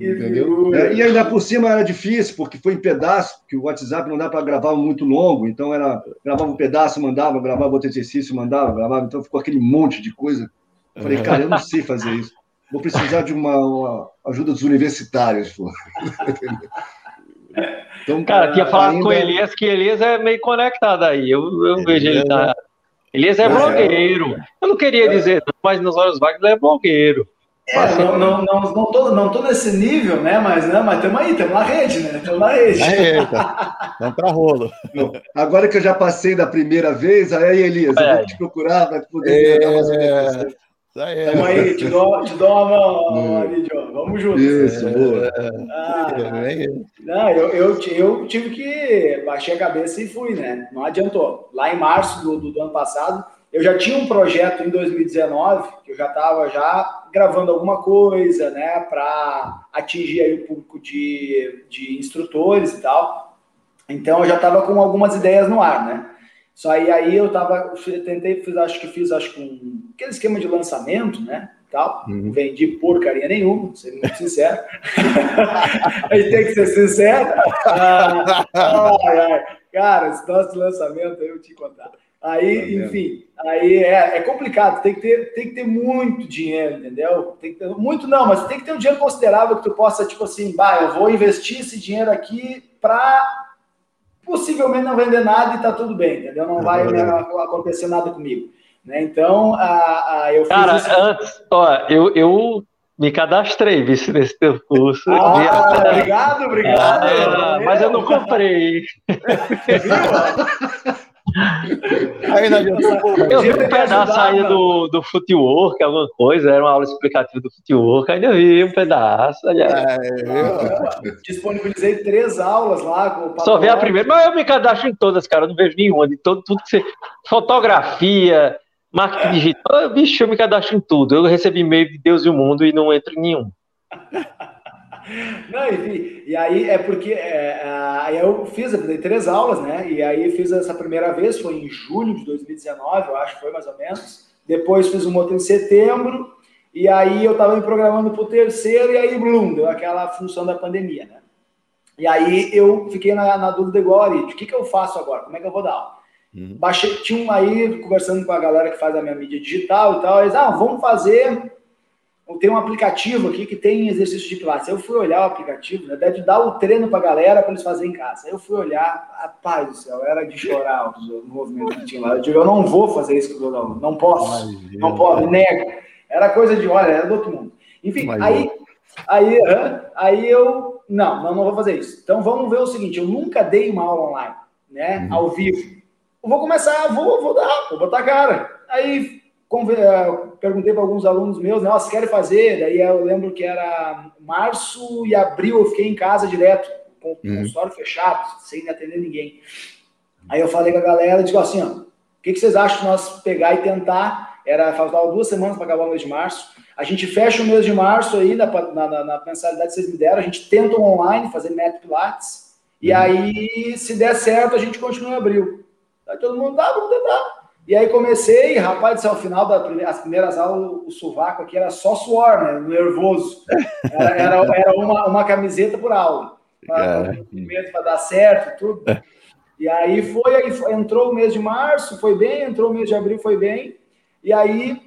Speaker 3: Entendeu? É, e ainda por cima era difícil, porque foi em pedaço, que o WhatsApp não dá para gravar muito longo, então era gravava um pedaço, mandava, gravava outro exercício, mandava, gravava, então ficou aquele monte de coisa. Eu falei, cara, eu não sei fazer isso. Vou precisar de uma, uma ajuda dos universitários, pô.
Speaker 4: Então, cara, tinha falado ainda... com o Elias que Elias é meio conectado aí. Eu, eu Elias vejo ele tá. Elias é, é blogueiro. Eu não queria dizer, mas nos olhos vagos ele é blogueiro.
Speaker 2: É, não, não, não, não, tô, não tô nesse nível, né? Mas não, mas estamos aí, estamos na rede, né? Estamos na rede.
Speaker 1: Aí, Vamos para rolo.
Speaker 3: Agora que eu já passei da primeira vez, aí, Elias, é. eu vou te procurar para poder
Speaker 2: é... Aí, Tamo aí, te dou, te dou uma mão, hum. Vamos juntos. Isso, boa. Ah, não, eu, eu, eu tive que baixar a cabeça e fui, né? Não adiantou. Lá em março do, do, do ano passado, eu já tinha um projeto em 2019, que eu já estava já gravando alguma coisa, né, para atingir aí o público de, de instrutores e tal. Então eu já estava com algumas ideias no ar, né? Só aí, aí eu tava, tentei, fiz, acho que fiz, acho que um, aquele esquema de lançamento, né? Tal. Uhum. Vendi porcaria nenhuma, ser muito sincero. a gente tem que ser sincero. Ah, ai, ai. Cara, esse nosso lançamento aí eu te contar. Aí, tá enfim, aí é, é, complicado, tem que, ter, tem que ter muito dinheiro, entendeu? Tem que ter, muito não, mas tem que ter um dinheiro considerável que tu possa, tipo assim, bah, eu vou investir esse dinheiro aqui para possivelmente não vender nada e tá tudo bem, entendeu? Não vai uhum. acontecer nada comigo. Né? Então, a, a, eu fiz
Speaker 4: Cara, isso... antes, ó, eu, eu me cadastrei vice, nesse teu curso.
Speaker 2: Ah, obrigado, obrigado.
Speaker 4: Ah, mas eu não comprei. Aí não Eu vi um pedaço aí do, do footwork, alguma coisa, era uma aula explicativa do footwork, ainda vi um pedaço. É,
Speaker 2: eu disponibilizei três aulas lá.
Speaker 4: Só vi a primeira, mas eu me cadastro em todas, cara, eu não vejo nenhuma, de todo, tudo que você. Fotografia, marketing digital, bicho, eu me cadastro em tudo. Eu recebi e-mail de Deus e o mundo e não entro em nenhum.
Speaker 2: Não, enfim, e aí é porque é, é, eu fiz, eu dei três aulas, né? E aí fiz essa primeira vez, foi em julho de 2019, eu acho que foi mais ou menos. Depois fiz uma outra em setembro, e aí eu estava me programando para o terceiro, e aí, blum, deu aquela função da pandemia, né? E aí eu fiquei na, na dúvida igual ali, o que, que eu faço agora? Como é que eu vou dar aula? Uhum. Baixei, tinha um aí, conversando com a galera que faz a minha mídia digital e tal, eles, ah, vamos fazer tem um aplicativo aqui que tem exercício de pilates. Eu fui olhar o aplicativo, né? Deve dar o treino para a galera para eles fazerem em casa. Eu fui olhar, rapaz do céu, era de chorar o movimento que tinha lá. Eu digo, eu não vou fazer isso com o não, não posso, não posso, nego. Era coisa de, olha, era do outro mundo. Enfim, aí, aí, aí eu, não, não, não vou fazer isso. Então vamos ver o seguinte, eu nunca dei uma aula online, né, uhum. ao vivo. Eu vou começar, vou, vou dar, vou botar a cara. Aí é, perguntei para alguns alunos meus, né, querem fazer? Daí eu lembro que era março e abril eu fiquei em casa direto, com o uhum. consultório fechado, sem atender ninguém. Aí eu falei com a galera e digo assim, ó, o que, que vocês acham de nós pegar e tentar? Era, faltava duas semanas para acabar o mês de março. A gente fecha o mês de março aí, na, na, na mensalidade que vocês me deram, a gente tenta online fazer método Pilates, e uhum. aí, se der certo, a gente continua em abril. Aí todo mundo, tá, vamos tentar. E aí comecei, rapaz, ao final das primeiras aulas, o sovaco aqui era só suor, né? Nervoso. Era, era, era uma, uma camiseta por aula. Para dar certo, tudo. E aí foi, aí foi, entrou o mês de março, foi bem, entrou o mês de abril, foi bem. E aí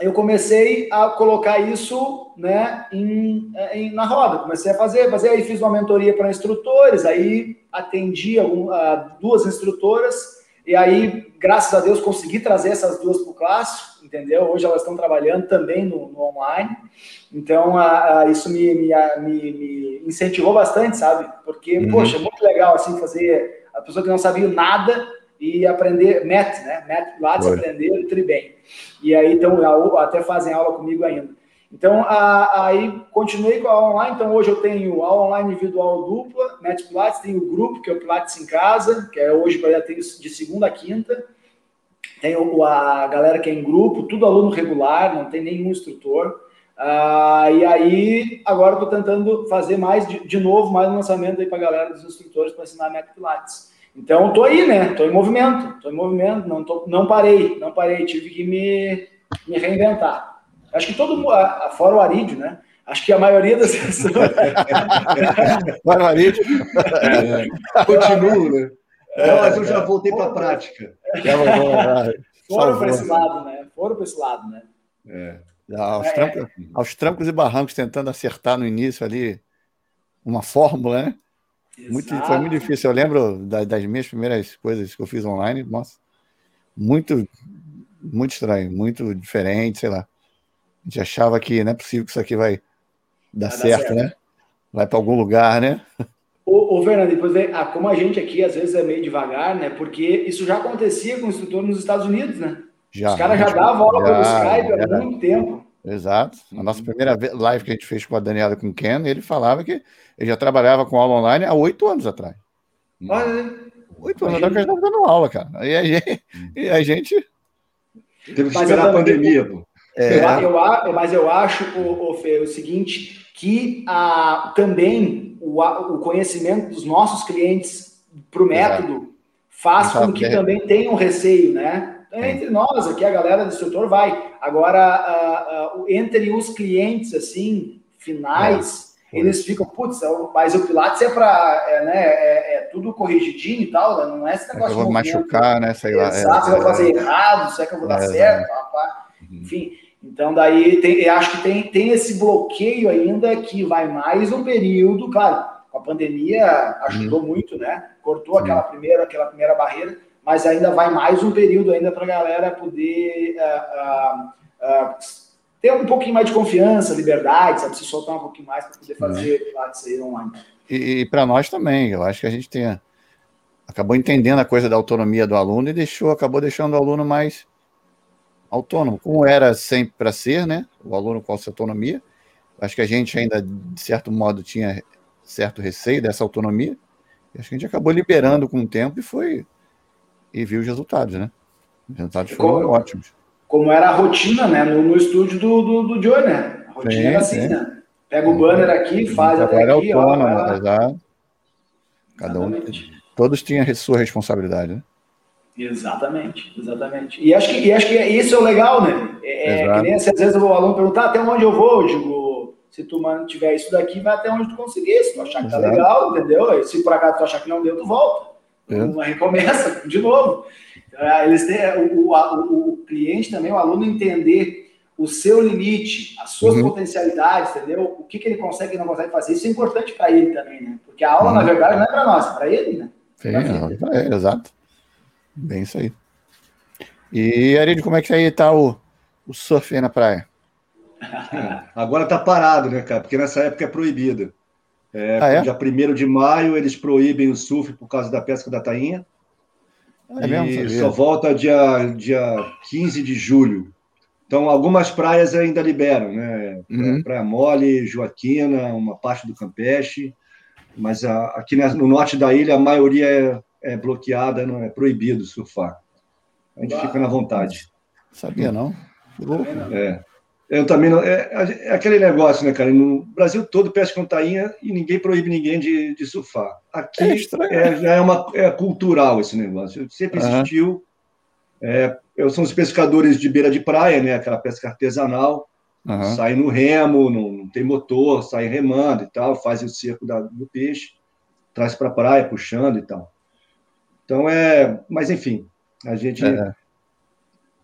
Speaker 2: eu comecei a colocar isso né, em, em, na roda, comecei a fazer, fazer, aí fiz uma mentoria para instrutores, aí atendi algum, uh, duas instrutoras e aí, graças a Deus, consegui trazer essas duas para o clássico, entendeu? Hoje elas estão trabalhando também no, no online. Então, a, a, isso me, me, me, me, incentivou bastante, sabe? Porque, uhum. poxa, é muito legal assim fazer a pessoa que não sabia nada e aprender MET, né? MET Pilates, aprender o tri bem. E aí, então, até fazem aula comigo ainda. Então, a, aí continuei com a online. Então, hoje eu tenho a online individual dupla, Net Pilates, tenho o grupo, que é o Pilates em Casa, que é hoje já tenho de segunda a quinta. Tenho a galera que é em grupo, tudo aluno regular, não tem nenhum instrutor. Ah, e aí, agora estou tentando fazer mais, de, de, novo, mais um lançamento aí para a galera dos instrutores para ensinar Net Pilates. Então, estou aí, né? Estou em movimento, estou em movimento, não, tô, não parei, não parei, tive que me, me reinventar. Acho que todo mundo, fora o Arídio, né? Acho que a maioria das pessoas.
Speaker 1: fora o Arídio.
Speaker 3: É, continuo, né? Não, mas eu já voltei para a prática.
Speaker 2: Foram para esse lado, né? Foram para esse lado, né?
Speaker 1: É. Aos, é. trancos, aos trancos e barrancos, tentando acertar no início ali uma fórmula, né? Muito, foi muito difícil. Eu lembro das, das minhas primeiras coisas que eu fiz online, nossa, muito, muito estranho, muito diferente, sei lá. A gente achava que não é possível que isso aqui vai dar, vai certo, certo, né? Vai para algum lugar, né?
Speaker 2: Ô, ô Fernando, depois ah, como a gente aqui às vezes é meio devagar, né? Porque isso já acontecia com o instrutor nos Estados Unidos, né? Já, Os caras já davam aula pelo Skype há muito tempo.
Speaker 1: Exato. A nossa primeira live que a gente fez com a Daniela com o Ken, ele falava que ele já trabalhava com aula online há oito anos atrás.
Speaker 2: Olha,
Speaker 1: Oito anos atrás que a gente estava dando aula, cara. E a gente. E a gente...
Speaker 3: Teve que esperar a pandemia, pô.
Speaker 2: É. Eu, eu, mas eu acho, o, o, Fer, o seguinte, que a, também o, o conhecimento dos nossos clientes para o método faz com que também tenham receio, né? Entre nós aqui, a galera do setor vai. Agora, uh, uh, entre os clientes, assim, finais, eles ficam, putz, é mas o Pilates é para, é, né, é, é, tudo corrigidinho e tal, né? não é esse negócio
Speaker 1: é eu vou machucar, né, sei lá.
Speaker 2: Exato, é, eu vou fazer errado, será que eu vou dar certo. Uhum. enfim. Então, daí, tem, eu acho que tem, tem esse bloqueio ainda que vai mais um período, claro, a pandemia ajudou uhum. muito, né? Cortou aquela primeira, aquela primeira barreira, mas ainda vai mais um período ainda para a galera poder uh, uh, uh, ter um pouquinho mais de confiança, liberdade, sabe? Se soltar um pouquinho mais para poder fazer uhum. Pilates aí online.
Speaker 1: E, e para nós também, eu acho que a gente tem, acabou entendendo a coisa da autonomia do aluno e deixou, acabou deixando o aluno mais autônomo, como era sempre para ser, né? O aluno com a sua autonomia. Acho que a gente ainda, de certo modo, tinha certo receio dessa autonomia. E acho que a gente acabou liberando com o tempo e foi. E viu os resultados, né? Os resultados foram como, ótimos.
Speaker 2: Como era a rotina, né? No, no estúdio do, do, do Joe, né? A rotina sim, era assim, sim. né? Pega o banner aqui, faz até aqui, autônomo, ó.
Speaker 1: Cada um. Todos tinham a sua responsabilidade, né?
Speaker 2: Exatamente, exatamente. E acho que, e acho que isso é o legal, né? É, é que nem assim, às vezes o aluno perguntar até onde eu vou, eu digo, se tu mantiver isso daqui, vai até onde tu conseguir. Se tu achar que tá legal, entendeu? E se por acaso tu achar que não deu, tu volta. É. recomeça de novo. Então, eles têm o, o, o, cliente também, o aluno entender o seu limite, as suas uhum. potencialidades, entendeu? O que, que ele consegue e não consegue fazer. Isso é importante para ele também, né? Porque a aula, uhum. na verdade, não é para nós, é para ele, né?
Speaker 1: Sim, é exato. Bem isso aí. E, Aridio, como é que aí tá o, o surf aí na praia?
Speaker 3: Agora tá parado, né, cara? Porque nessa época é proibido. É, ah, é? Dia 1 de maio eles proíbem o surf por causa da pesca da tainha. É e só volta dia, dia 15 de julho. Então, algumas praias ainda liberam, né? Uhum. Praia Mole, Joaquina, uma parte do Campeche. Mas a, aqui no norte da ilha, a maioria é, bloqueada, não é proibido surfar. A gente fica na vontade.
Speaker 1: Sabia não?
Speaker 3: É. Eu também não. É, é, aquele negócio, né, cara? No Brasil todo pesca com tainha e ninguém proíbe ninguém de, de surfar. Aqui é, é já é, uma, é cultural esse negócio. Sempre existiu. É, são os pescadores de beira de praia, né? Aquela pesca artesanal. Uhum. Sai no remo, não, não, tem motor, sai remando e tal, faz o cerco da, do peixe, traz para a praia, puxando e tal. Então é. Mas enfim, a gente é.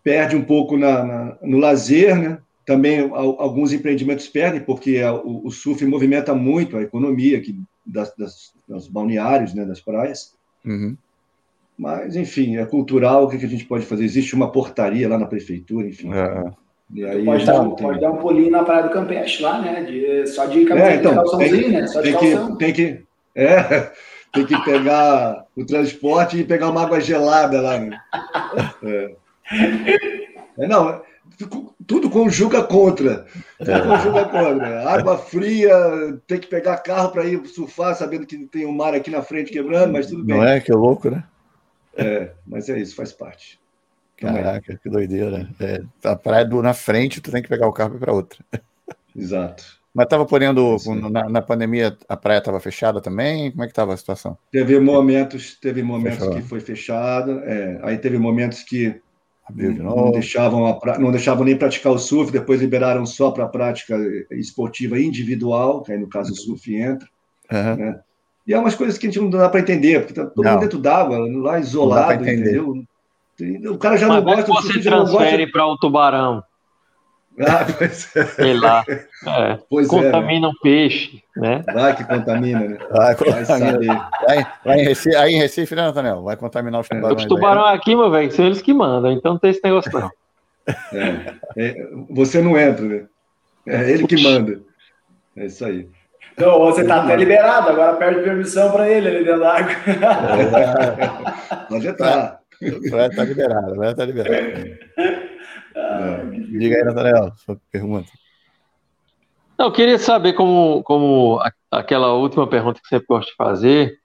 Speaker 3: perde um pouco na, na, no lazer, né? Também alguns empreendimentos perdem, porque o, o surf movimenta muito a economia aqui das, das, dos balneários, né, das praias. Uhum. Mas, enfim, é cultural, o que, a gente pode fazer? Existe uma portaria lá na prefeitura, enfim. É.
Speaker 2: E aí pode, dar, tem... pode dar um pulinho na Praia do Campeche lá, né? De, só de camiseta é, então, de calçãozinho,
Speaker 3: tem, né? Só de tem calção. Que, tem que, é, tem que pegar o transporte e pegar uma água gelada lá. Né? É. É, não, tudo conjuga contra. Tudo é. conjuga contra. Água fria, tem que pegar carro para ir surfar, sabendo que tem um mar aqui na frente quebrando, mas tudo bem.
Speaker 1: Não é? Que é louco, né?
Speaker 3: É, mas é isso, faz parte.
Speaker 1: Caraca, que doideira. É, a praia do, na frente, tu tem que pegar o carro para outra.
Speaker 3: Exato.
Speaker 1: Mas estava podendo, na, na, pandemia, a praia estava fechada também? Como é que estava a situação?
Speaker 3: Teve momentos, teve momentos Fechou. que foi fechada, é, aí teve momentos que Abriu de novo. Não deixavam, pra... não deixavam nem praticar o surf, depois liberaram só para a prática esportiva individual, que aí no caso o surf entra. Uhum. Né? E é umas coisas que a gente não dá para entender, porque está todo não. mundo dentro d'água, lá isolado, entendeu? O cara já Mas não gosta.
Speaker 4: Você transfere para o tubarão. Ah, pois é. Sei lá. É, pois contamina é, né? o peixe, né?
Speaker 3: Vai que contamina, né? Vai,
Speaker 1: contamina. Vai, vai em Recife, aí em Recife, né, Nathaniel? Vai contaminar os tubarões.
Speaker 4: Os tubarões aqui, meu velho, são eles que mandam, então não tem esse negócio não.
Speaker 3: É, é, você não entra, né? É ele que manda. É isso aí.
Speaker 2: Então, você está até liberado, agora perde permissão para ele ali dentro da água.
Speaker 3: É, pode entrar.
Speaker 1: Vai estar liberado, vai estar liberado. É. Diga aí, Nathaniel, sua pergunta.
Speaker 4: Não, eu queria saber como, como aquela última pergunta que você gosta de fazer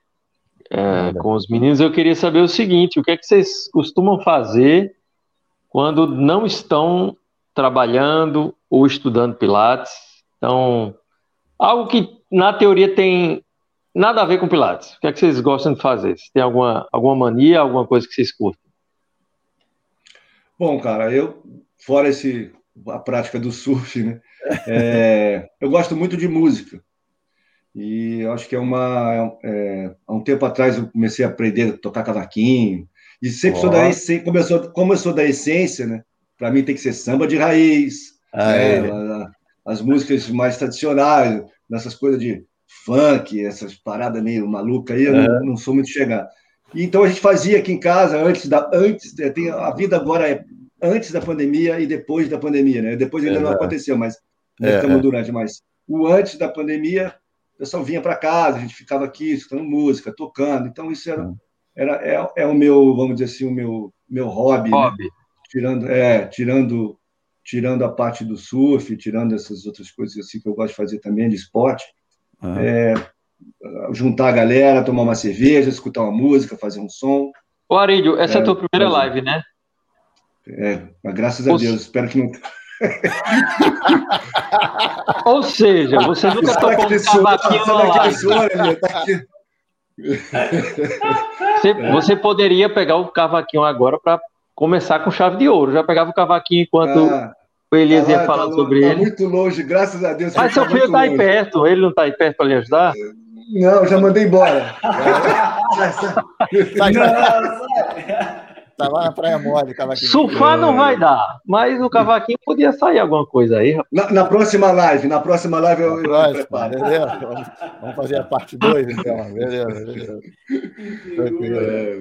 Speaker 4: é, com os meninos, eu queria saber o seguinte: o que é que vocês costumam fazer quando não estão trabalhando ou estudando Pilates? Então, algo que na teoria tem nada a ver com Pilates. O que é que vocês gostam de fazer? Se tem alguma, alguma mania, alguma coisa que vocês curtem?
Speaker 3: Bom, cara, eu, fora esse, a prática do surf, né? É, eu gosto muito de música. E eu acho que é uma. É, há um tempo atrás eu comecei a aprender a tocar cavaquinho. E sempre oh. sou da essência, como eu sou, como eu sou da essência, né? Para mim tem que ser samba de raiz, ah, né? é. as músicas mais tradicionais, nessas coisas de funk, essas paradas meio malucas aí, eu não, não, sou muito chegado. Então a gente fazia aqui em casa antes da antes é, tem, a vida agora é antes da pandemia e depois da pandemia, né? Depois ainda é, não aconteceu, mas é, estamos é. durante mais. O antes da pandemia, o pessoal vinha para casa, a gente ficava aqui escutando música, tocando. Então isso era, era é, é o meu, vamos dizer assim, o meu meu hobby, né? hobby. Né? tirando é tirando tirando a parte do surf, tirando essas outras coisas assim que eu gosto de fazer também de esporte. Uhum. É, juntar a galera, tomar uma cerveja, escutar uma música, fazer um som.
Speaker 4: Ô, Arílio, essa é, é a tua primeira fazer... live, né?
Speaker 3: É, graças a Ou Deus, espero que não.
Speaker 4: Ou seja, você nunca tocou um cavaquinho na live. Tá você, você poderia pegar o cavaquinho agora para começar com chave de ouro. Já pegava o cavaquinho enquanto ah, o Elias tá ia falar tá sobre tá ele.
Speaker 3: muito longe, graças a Deus.
Speaker 4: Mas seu filho está aí perto, ele não está aí perto para lhe ajudar?
Speaker 3: Não, já mandei embora.
Speaker 1: Tá lá na Praia Mole, cavaquinho.
Speaker 4: Surfar não vai dar, mas o cavaquinho podia sair alguma coisa aí.
Speaker 3: Na, na próxima live, na próxima live eu,
Speaker 1: próxima, eu preparo. Beleza? Vamos, vamos, fazer a parte 2, então. Beleza, beleza. Tranquilo.
Speaker 2: É,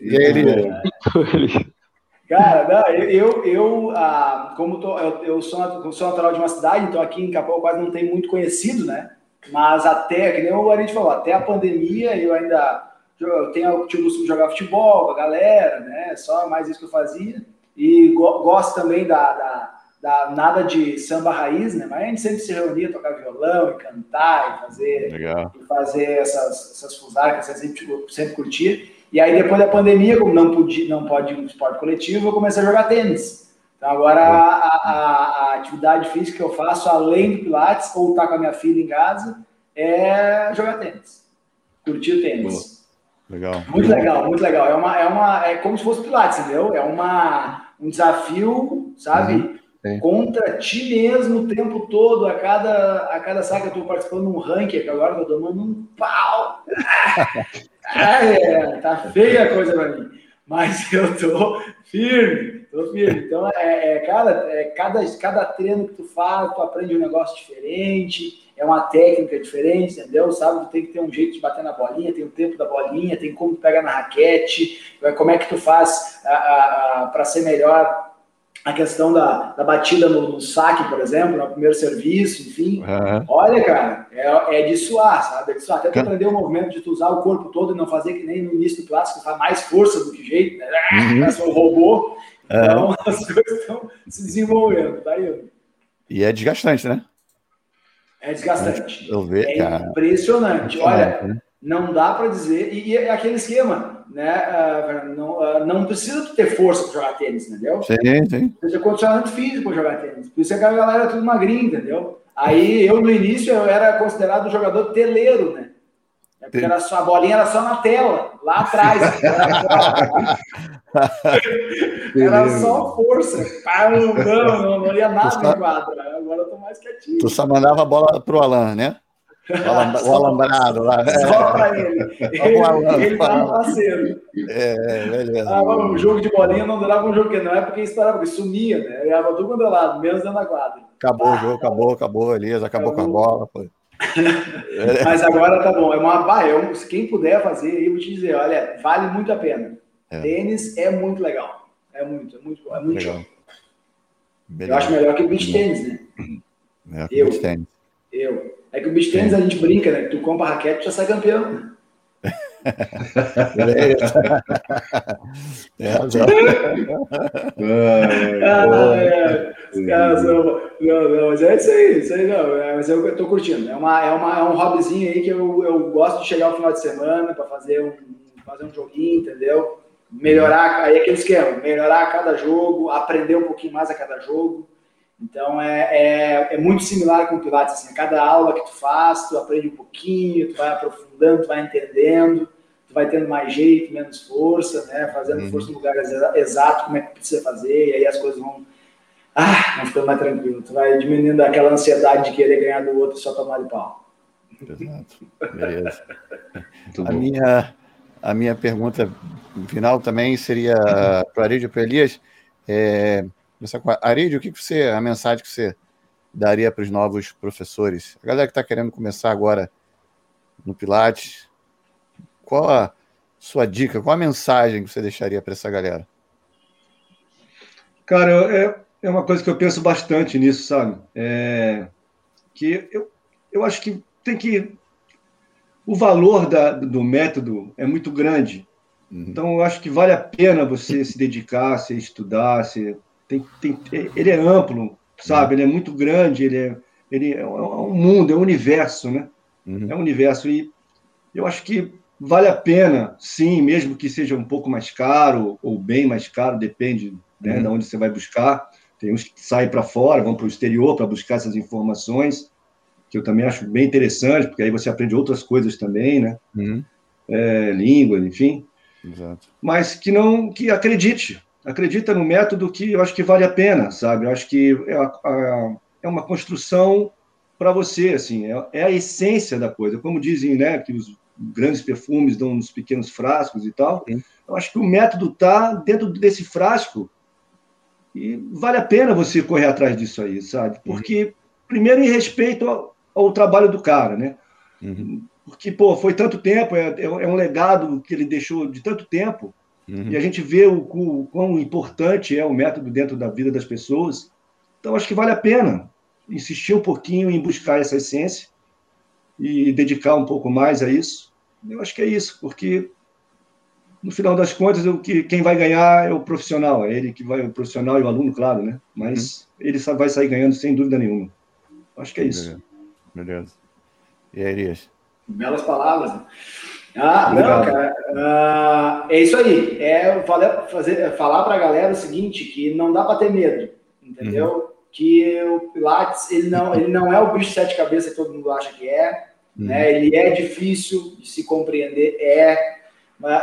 Speaker 2: e aí, ele... Cara, não, eu, eu ah, como tô, eu, eu sou, sou natural de uma cidade, então aqui em Capão quase não tem muito conhecido, né? Mas até, que nem o Arendt falou, até a pandemia eu ainda tinha o costume de jogar futebol com a galera, né? Só mais isso que eu fazia. E go, gosto também da, da, da, nada de samba raiz, né? Mas a gente sempre se reunia, tocar violão e cantar e fazer, Legal. E fazer essas, essas fusarcas, eu sempre, sempre curtia. E aí depois da pandemia, como não, podia, não pode ir no esporte coletivo, eu comecei a jogar tênis. Então agora a, a, a, atividade física que eu faço, além do Pilates, ou estar tá com a minha filha em casa, é jogar tênis. Curtir o tênis. Boa.
Speaker 1: Legal.
Speaker 2: Muito legal, muito legal. É, uma, é, uma, é como se fosse Pilates, entendeu? É uma, um desafio, sabe? Uhum. Contra ti mesmo o tempo todo, a cada, a cada saca eu estou participando de um ranking, que agora eu tô tomando um pau. é, tá feia a coisa para mim. Mas eu tô firme, firme. Então, é, é, cara, é, cada, cada treino que tu faz, tu aprende um negócio diferente é uma técnica diferente, entendeu? Sabe, tu tem que ter um jeito de bater na bolinha, tem o tempo da bolinha, tem como tu pega na raquete, como é que tu faz para ser melhor a questão da, da batida no, no, saque, por exemplo, no primeiro serviço, enfim. Uhum. Olha, cara, é, é de suar, sabe? É de suar. Até tu aprender o movimento de tu usar o corpo todo e não fazer que nem no início do clássico, faz mais força do que jeito, né? Uhum. Parece um robô. Então, uhum. as coisas estão se desenvolvendo, tá aí.
Speaker 1: E é desgastante, né?
Speaker 2: É desgastante. Eu ver, é cara. impressionante. Olha, né? não dá para dizer. E, é aquele esquema, né? Uh, não, uh, não precisa ter força para jogar tênis, entendeu?
Speaker 1: Sim, sim.
Speaker 2: Precisa condicionamento físico para jogar tênis. Por isso é que a galera é tudo magrinha, entendeu? Aí eu, no início, eu era considerado um jogador teleiro, né? É era só, a bolinha era só na tela, lá atrás. Era só força. Não, não, não ia nada no quadro. Agora eu tô mais quietinho.
Speaker 1: Tu só mandava a bola pro Alan, né? O, alambrado lá.
Speaker 2: Só para ele. Ele, Alan, ele tá parceiro.
Speaker 1: É, beleza.
Speaker 2: Ah, o jogo de bolinha não durava um jogo, que não é porque esperava, porque sumia, né? Eu ia tudo quando é lado, menos dentro da quadra.
Speaker 1: Acabou ah, o jogo, acabou, acabou, beleza, acabou, acabou. com a bola. Foi.
Speaker 2: Mas agora tá bom. É uma bah, eu, quem puder fazer, eu vou te dizer, olha, vale muito a pena. É. Tênis é muito legal. É muito, é muito, é muito legal. show. Eu acho melhor que o beach tênis, né?
Speaker 1: Melhor que eu, beach tênis.
Speaker 2: Eu. É que o beach tênis a gente brinca, né? Tu compra raquete e já sai campeão. É, ah, é. Os caras são. Não, não, mas é isso aí, isso aí não. É, mas eu, tô curtindo. É, uma, é, uma, é um hobbyzinho aí que eu, eu gosto de chegar no final de semana para fazer um, fazer um joguinho, entendeu? Melhorar, aí é aquele esquema, melhorar a cada jogo, aprender um pouquinho mais a cada jogo. Então é, é, é, muito similar com o Pilates, assim, a cada aula que tu faz, tu aprende um pouquinho, tu vai aprofundando, tu vai entendendo, tu vai tendo mais jeito, menos força, né? Fazendo uhum. força no lugar exato, como é que precisa fazer, e aí as coisas vão, ah, vão ficando mais tranquilo. Tu vai diminuindo aquela ansiedade de querer ganhar do outro e só tomar de pau.
Speaker 1: Exato. Beleza. a minha, a minha pergunta final também seria para o Arídio e para Elias. É, Arídio, o que você, a mensagem que você daria para os novos professores? A galera que está querendo começar agora no Pilates, qual a sua dica, qual a mensagem que você deixaria para essa galera?
Speaker 3: Cara, é, é uma coisa que eu penso bastante nisso, sabe? É, que eu, eu acho que tem que. O valor da, do método é muito grande. Uhum. Então, eu acho que vale a pena você se dedicar, se estudar. Se, tem, tem, ele é amplo, sabe? Ele é muito grande, ele é, ele é um mundo, é um universo, né? Uhum. É um universo. E eu acho que vale a pena, sim, mesmo que seja um pouco mais caro ou bem mais caro, depende né, uhum. de onde você vai buscar. Tem uns que saem para fora, vão para o exterior para buscar essas informações, que eu também acho bem interessante, porque aí você aprende outras coisas também, né? Uhum. É, língua, enfim. Exato. Mas que não, que acredite, acredita no método que eu acho que vale a pena, sabe? Eu acho que é, a, é uma construção para você, assim, é, é, a essência da coisa. Como dizem, né, que os grandes perfumes dão nos pequenos frascos e tal. Sim. Eu acho que o método está dentro desse frasco e vale a pena você correr atrás disso aí, sabe? Porque, uhum. primeiro, em respeito ao, ao, trabalho do cara, né? Uhum. Porque, pô, foi tanto tempo, é, é, é, um legado que ele deixou de tanto tempo, uhum. e a gente vê o, o quão importante é o método dentro da vida das pessoas. Então, acho que vale a pena insistir um pouquinho em buscar essa essência e dedicar um pouco mais a isso. Eu acho que é isso, porque no final das contas, o que, quem vai ganhar é o profissional, é ele que vai, o profissional e o aluno, claro, né? Mas uhum. ele vai sair ganhando sem dúvida nenhuma. Acho que é isso.
Speaker 1: Beleza. E aí, Elias?
Speaker 2: Belas palavras. Ah, Obrigado. não, cara. Uh, é isso aí. É fazer, falar para a galera o seguinte, que não dá para ter medo, entendeu? Uhum que o Pilates ele não, ele não é o bicho de sete cabeças que todo mundo acha que é. Uhum. Né? Ele é difícil de se compreender, é.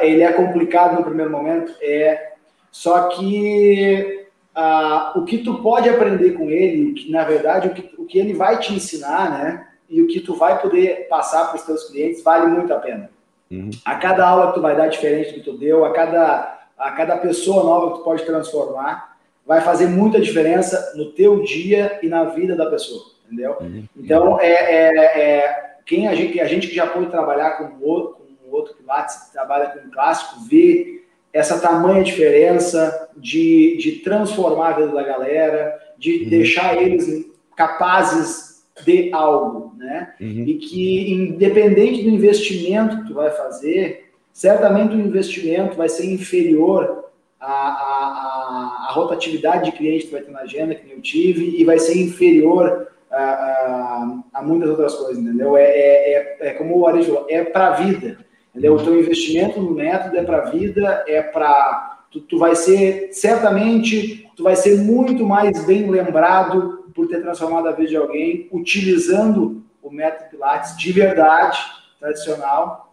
Speaker 2: Ele é complicado no primeiro momento, é. Só que ah, o que tu pode aprender com ele, que, na verdade, o que, o que ele vai te ensinar, né? E o que tu vai poder passar para os teus clientes vale muito a pena. Uhum. A cada aula que tu vai dar diferente do que tu deu, a cada, a cada pessoa nova que tu pode transformar, vai fazer muita diferença no teu dia e na vida da pessoa, entendeu? Uhum. Então, é, é, é, quem a gente, a gente que já pôde trabalhar com outro, com outro Pilates, trabalha com um clássico, vê essa tamanha diferença de, de transformar a vida da galera, de uhum. deixar eles capazes de algo, né? Uhum. E que, independente do investimento que tu vai fazer, certamente o investimento vai ser inferior a, a, a, rotatividade de clientes que vai ter na agenda, que eu tive, e vai ser inferior a, a, a muitas outras coisas, entendeu? É, é, é, é como o Ari falou, é para a vida, entendeu? O teu investimento no método é para a vida, é para... Tu, tu vai ser, certamente, tu vai ser muito mais bem lembrado por ter transformado a vida de alguém, utilizando o método Pilates de verdade, tradicional,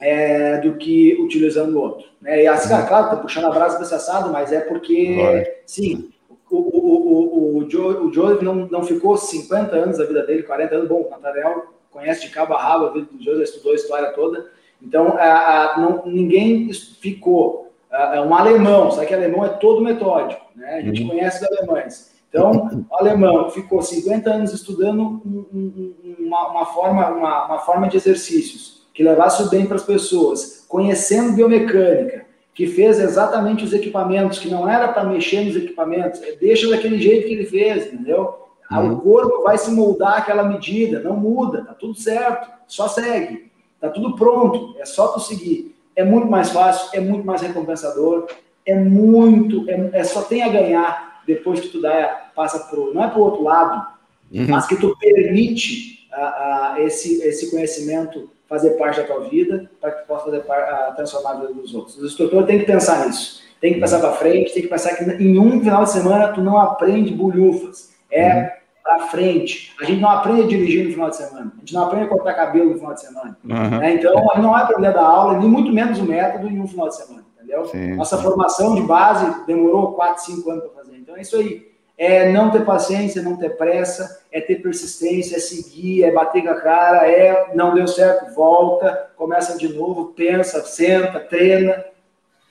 Speaker 2: é, do que utilizando o outro. Né? E assim, uhum. claro, tá puxando a brasa desse assado, mas é porque, Vai. sim, o, o, o, o, Joe, o Joe não, não ficou 50 anos da vida dele, 40 anos, bom, o Nathaniel conhece de cabo a rabo a vida do Joe, estudou a história toda, então a, a, não, ninguém ficou, a, um alemão, sabe que alemão é todo metódico, né? a gente uhum. conhece os alemães, então, o alemão ficou 50 anos estudando um, um, uma, uma, forma, uma, uma forma de exercícios, que levasse o bem para as pessoas, conhecendo biomecânica, que fez exatamente os equipamentos, que não era para mexer nos equipamentos, é, deixa daquele jeito que ele fez, entendeu? Uhum. O corpo vai se moldar àquela medida, não muda, tá tudo certo, só segue, tá tudo pronto, é só tu seguir. É muito mais fácil, é muito mais recompensador, é muito, é, é só tem a ganhar depois que tu dá, passa pro, não é para o outro lado, uhum. mas que tu permite a, a, esse, esse conhecimento fazer parte da tua vida, para que tu possa fazer parte, transformar a vida dos outros. O instrutor tem que pensar nisso. Tem que pensar para frente, tem que pensar que em um final de semana tu não aprende bulhufas. É uhum. para frente. A gente não aprende a dirigir no final de semana. A gente não aprende a cortar cabelo no final de semana. Uhum. Né? Então, não vai aprender da aula, nem muito menos o método em um final de semana. Entendeu? Sim, Nossa formação de base demorou 4, 5 anos para. Então, é isso aí. é não ter paciência, não ter pressa, é ter persistência, é seguir, é bater com a cara, é não deu certo, volta, começa de novo, pensa, senta, treina,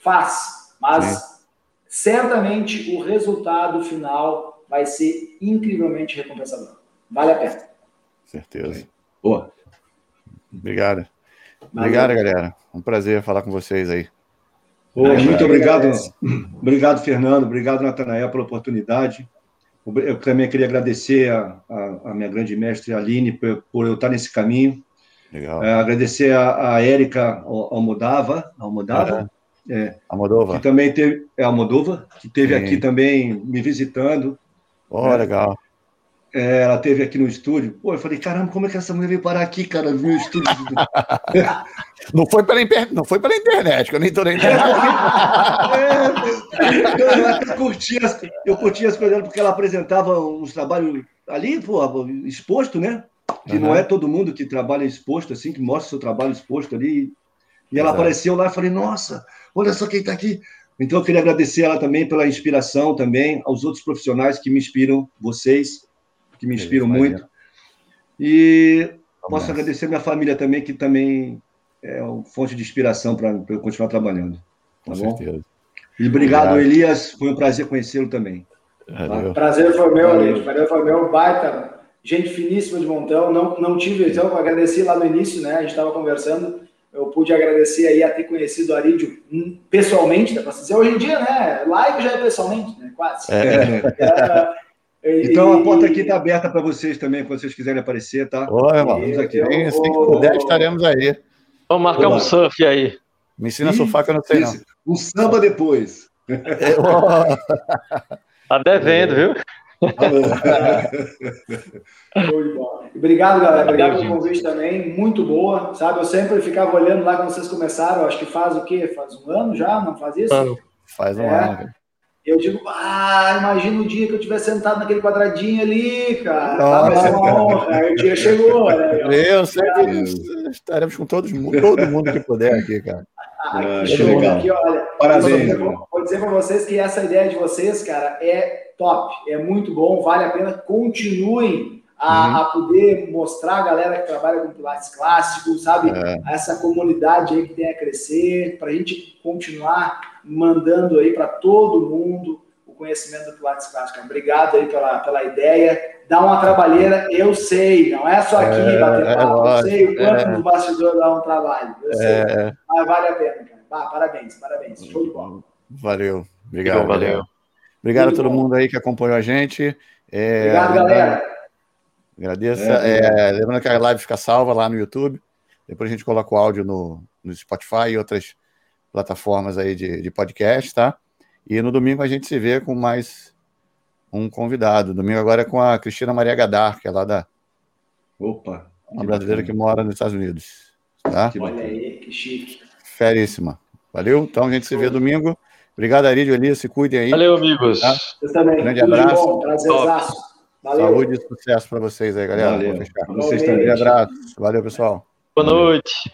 Speaker 2: faz. Mas Sim. certamente o resultado final vai ser incrivelmente recompensador. Vale a pena.
Speaker 1: Certeza. Boa. Obrigado. Obrigado, galera. Um prazer falar com vocês aí.
Speaker 3: Muito obrigado. Obrigado, Fernando. Obrigado, Natanael, pela oportunidade. Eu também queria agradecer a, a, a minha grande mestre Aline por, por, eu estar nesse caminho. Legal. É, agradecer a, a Érica Almodava, Almodava,
Speaker 1: é, é, Almodova.
Speaker 3: que também teve, é Almodova, que teve Sim. aqui também me visitando.
Speaker 1: Oh, né? legal.
Speaker 3: É, ela teve aqui no estúdio. Pô, eu falei, caramba, como é que essa mulher veio parar aqui, cara, no meu estúdio?
Speaker 1: não, foi pela inter... não foi pela internet, que eu nem tô na internet.
Speaker 3: é, eu, curtia as, eu curtia as coisas porque ela apresentava uns trabalhos ali, pô, exposto, né? Que uhum. não é todo mundo que trabalha exposto, assim, que mostra seu trabalho exposto ali. E ela Exato. apareceu lá e falei, nossa, olha só quem está aqui. Então eu queria agradecer ela também pela inspiração também, aos outros profissionais que me inspiram, vocês que me inspiram é muito. E posso agradecer minha família também, que também é uma fonte de inspiração para eu continuar trabalhando. Tá Com bom? certeza. E obrigado, obrigado, Elias. Foi um prazer conhecê-lo também.
Speaker 2: Tá? Prazer foi meu, Elias. Prazer foi meu. Baita. Gente finíssima de montão. Não, não tive, então, agradeci lá no início, né? A gente estava conversando. Eu pude agradecer aí a ter conhecido o Arídio pessoalmente, dá para dizer. Hoje em dia, né? Live já é pessoalmente, né? Quase. É.
Speaker 3: é então a porta aqui está aberta para vocês também, quando vocês quiserem aparecer, tá?
Speaker 1: Irmão. Vamos aqui. Bem, assim que puder, estaremos aí.
Speaker 4: Vamos marcar Olá. um surf aí.
Speaker 1: Me ensina a surfar que eu não sei, não.
Speaker 3: Um samba depois.
Speaker 4: tá devendo, viu?
Speaker 2: Obrigado, galera. Obrigado pelo convite também. Muito boa, sabe? Eu sempre ficava olhando lá quando vocês começaram. Acho que faz o quê? Faz um ano já? Não faz isso?
Speaker 1: Faz um é. ano.
Speaker 2: Eu digo, ah, imagina o dia que eu estiver sentado naquele quadradinho ali, cara. Tá, vai ser uma honra. Aí o dia chegou, né?
Speaker 1: Eu sempre estaremos com todos, todo mundo que puder aqui, cara.
Speaker 2: Ah, que show. Legal. Aqui, olha, Parabéns. Vou, vou dizer para vocês que essa ideia de vocês, cara, é top, é muito bom, vale a pena. Continuem a, uhum. a, poder mostrar a galera que trabalha com pilates clássico, sabe? É. Essa comunidade aí que tem a crescer, para a gente continuar mandando aí para todo mundo o conhecimento do pilates clássico. Obrigado aí pela, pela ideia. Dá uma trabalheira, eu sei, não é só aqui é, bater é papo, é, eu sei o quanto é. no bastidor dá um trabalho, eu sei, é. mas vale a pena, cara. Ah, parabéns, parabéns, show de bola.
Speaker 1: Valeu, obrigado. Valeu. Obrigado Muito a todo bom. mundo aí que acompanhou a gente.
Speaker 2: É, Obrigado, galera.
Speaker 1: Agradeço. É, é, lembrando que a live fica salva lá no YouTube. Depois a gente coloca o áudio no, no Spotify e outras plataformas aí de, de podcast, tá? E no domingo a gente se vê com mais um convidado. Domingo agora é com a Cristina Maria Gadar, que é lá da.
Speaker 3: Opa!
Speaker 1: Uma brasileira que mora nos Estados Unidos. Tá?
Speaker 2: Olha aí, que chique.
Speaker 1: Feríssima. Valeu? Então a gente se vê domingo. Obrigado, Arídio Elias. Se cuidem aí.
Speaker 4: Valeu, amigos. Tá?
Speaker 2: Vocês também.
Speaker 1: Grande Tudo abraço. Valeu. Saúde e sucesso para vocês aí, galera.
Speaker 3: Valeu.
Speaker 1: Vocês também. Um abraço. Valeu, pessoal.
Speaker 4: Boa noite.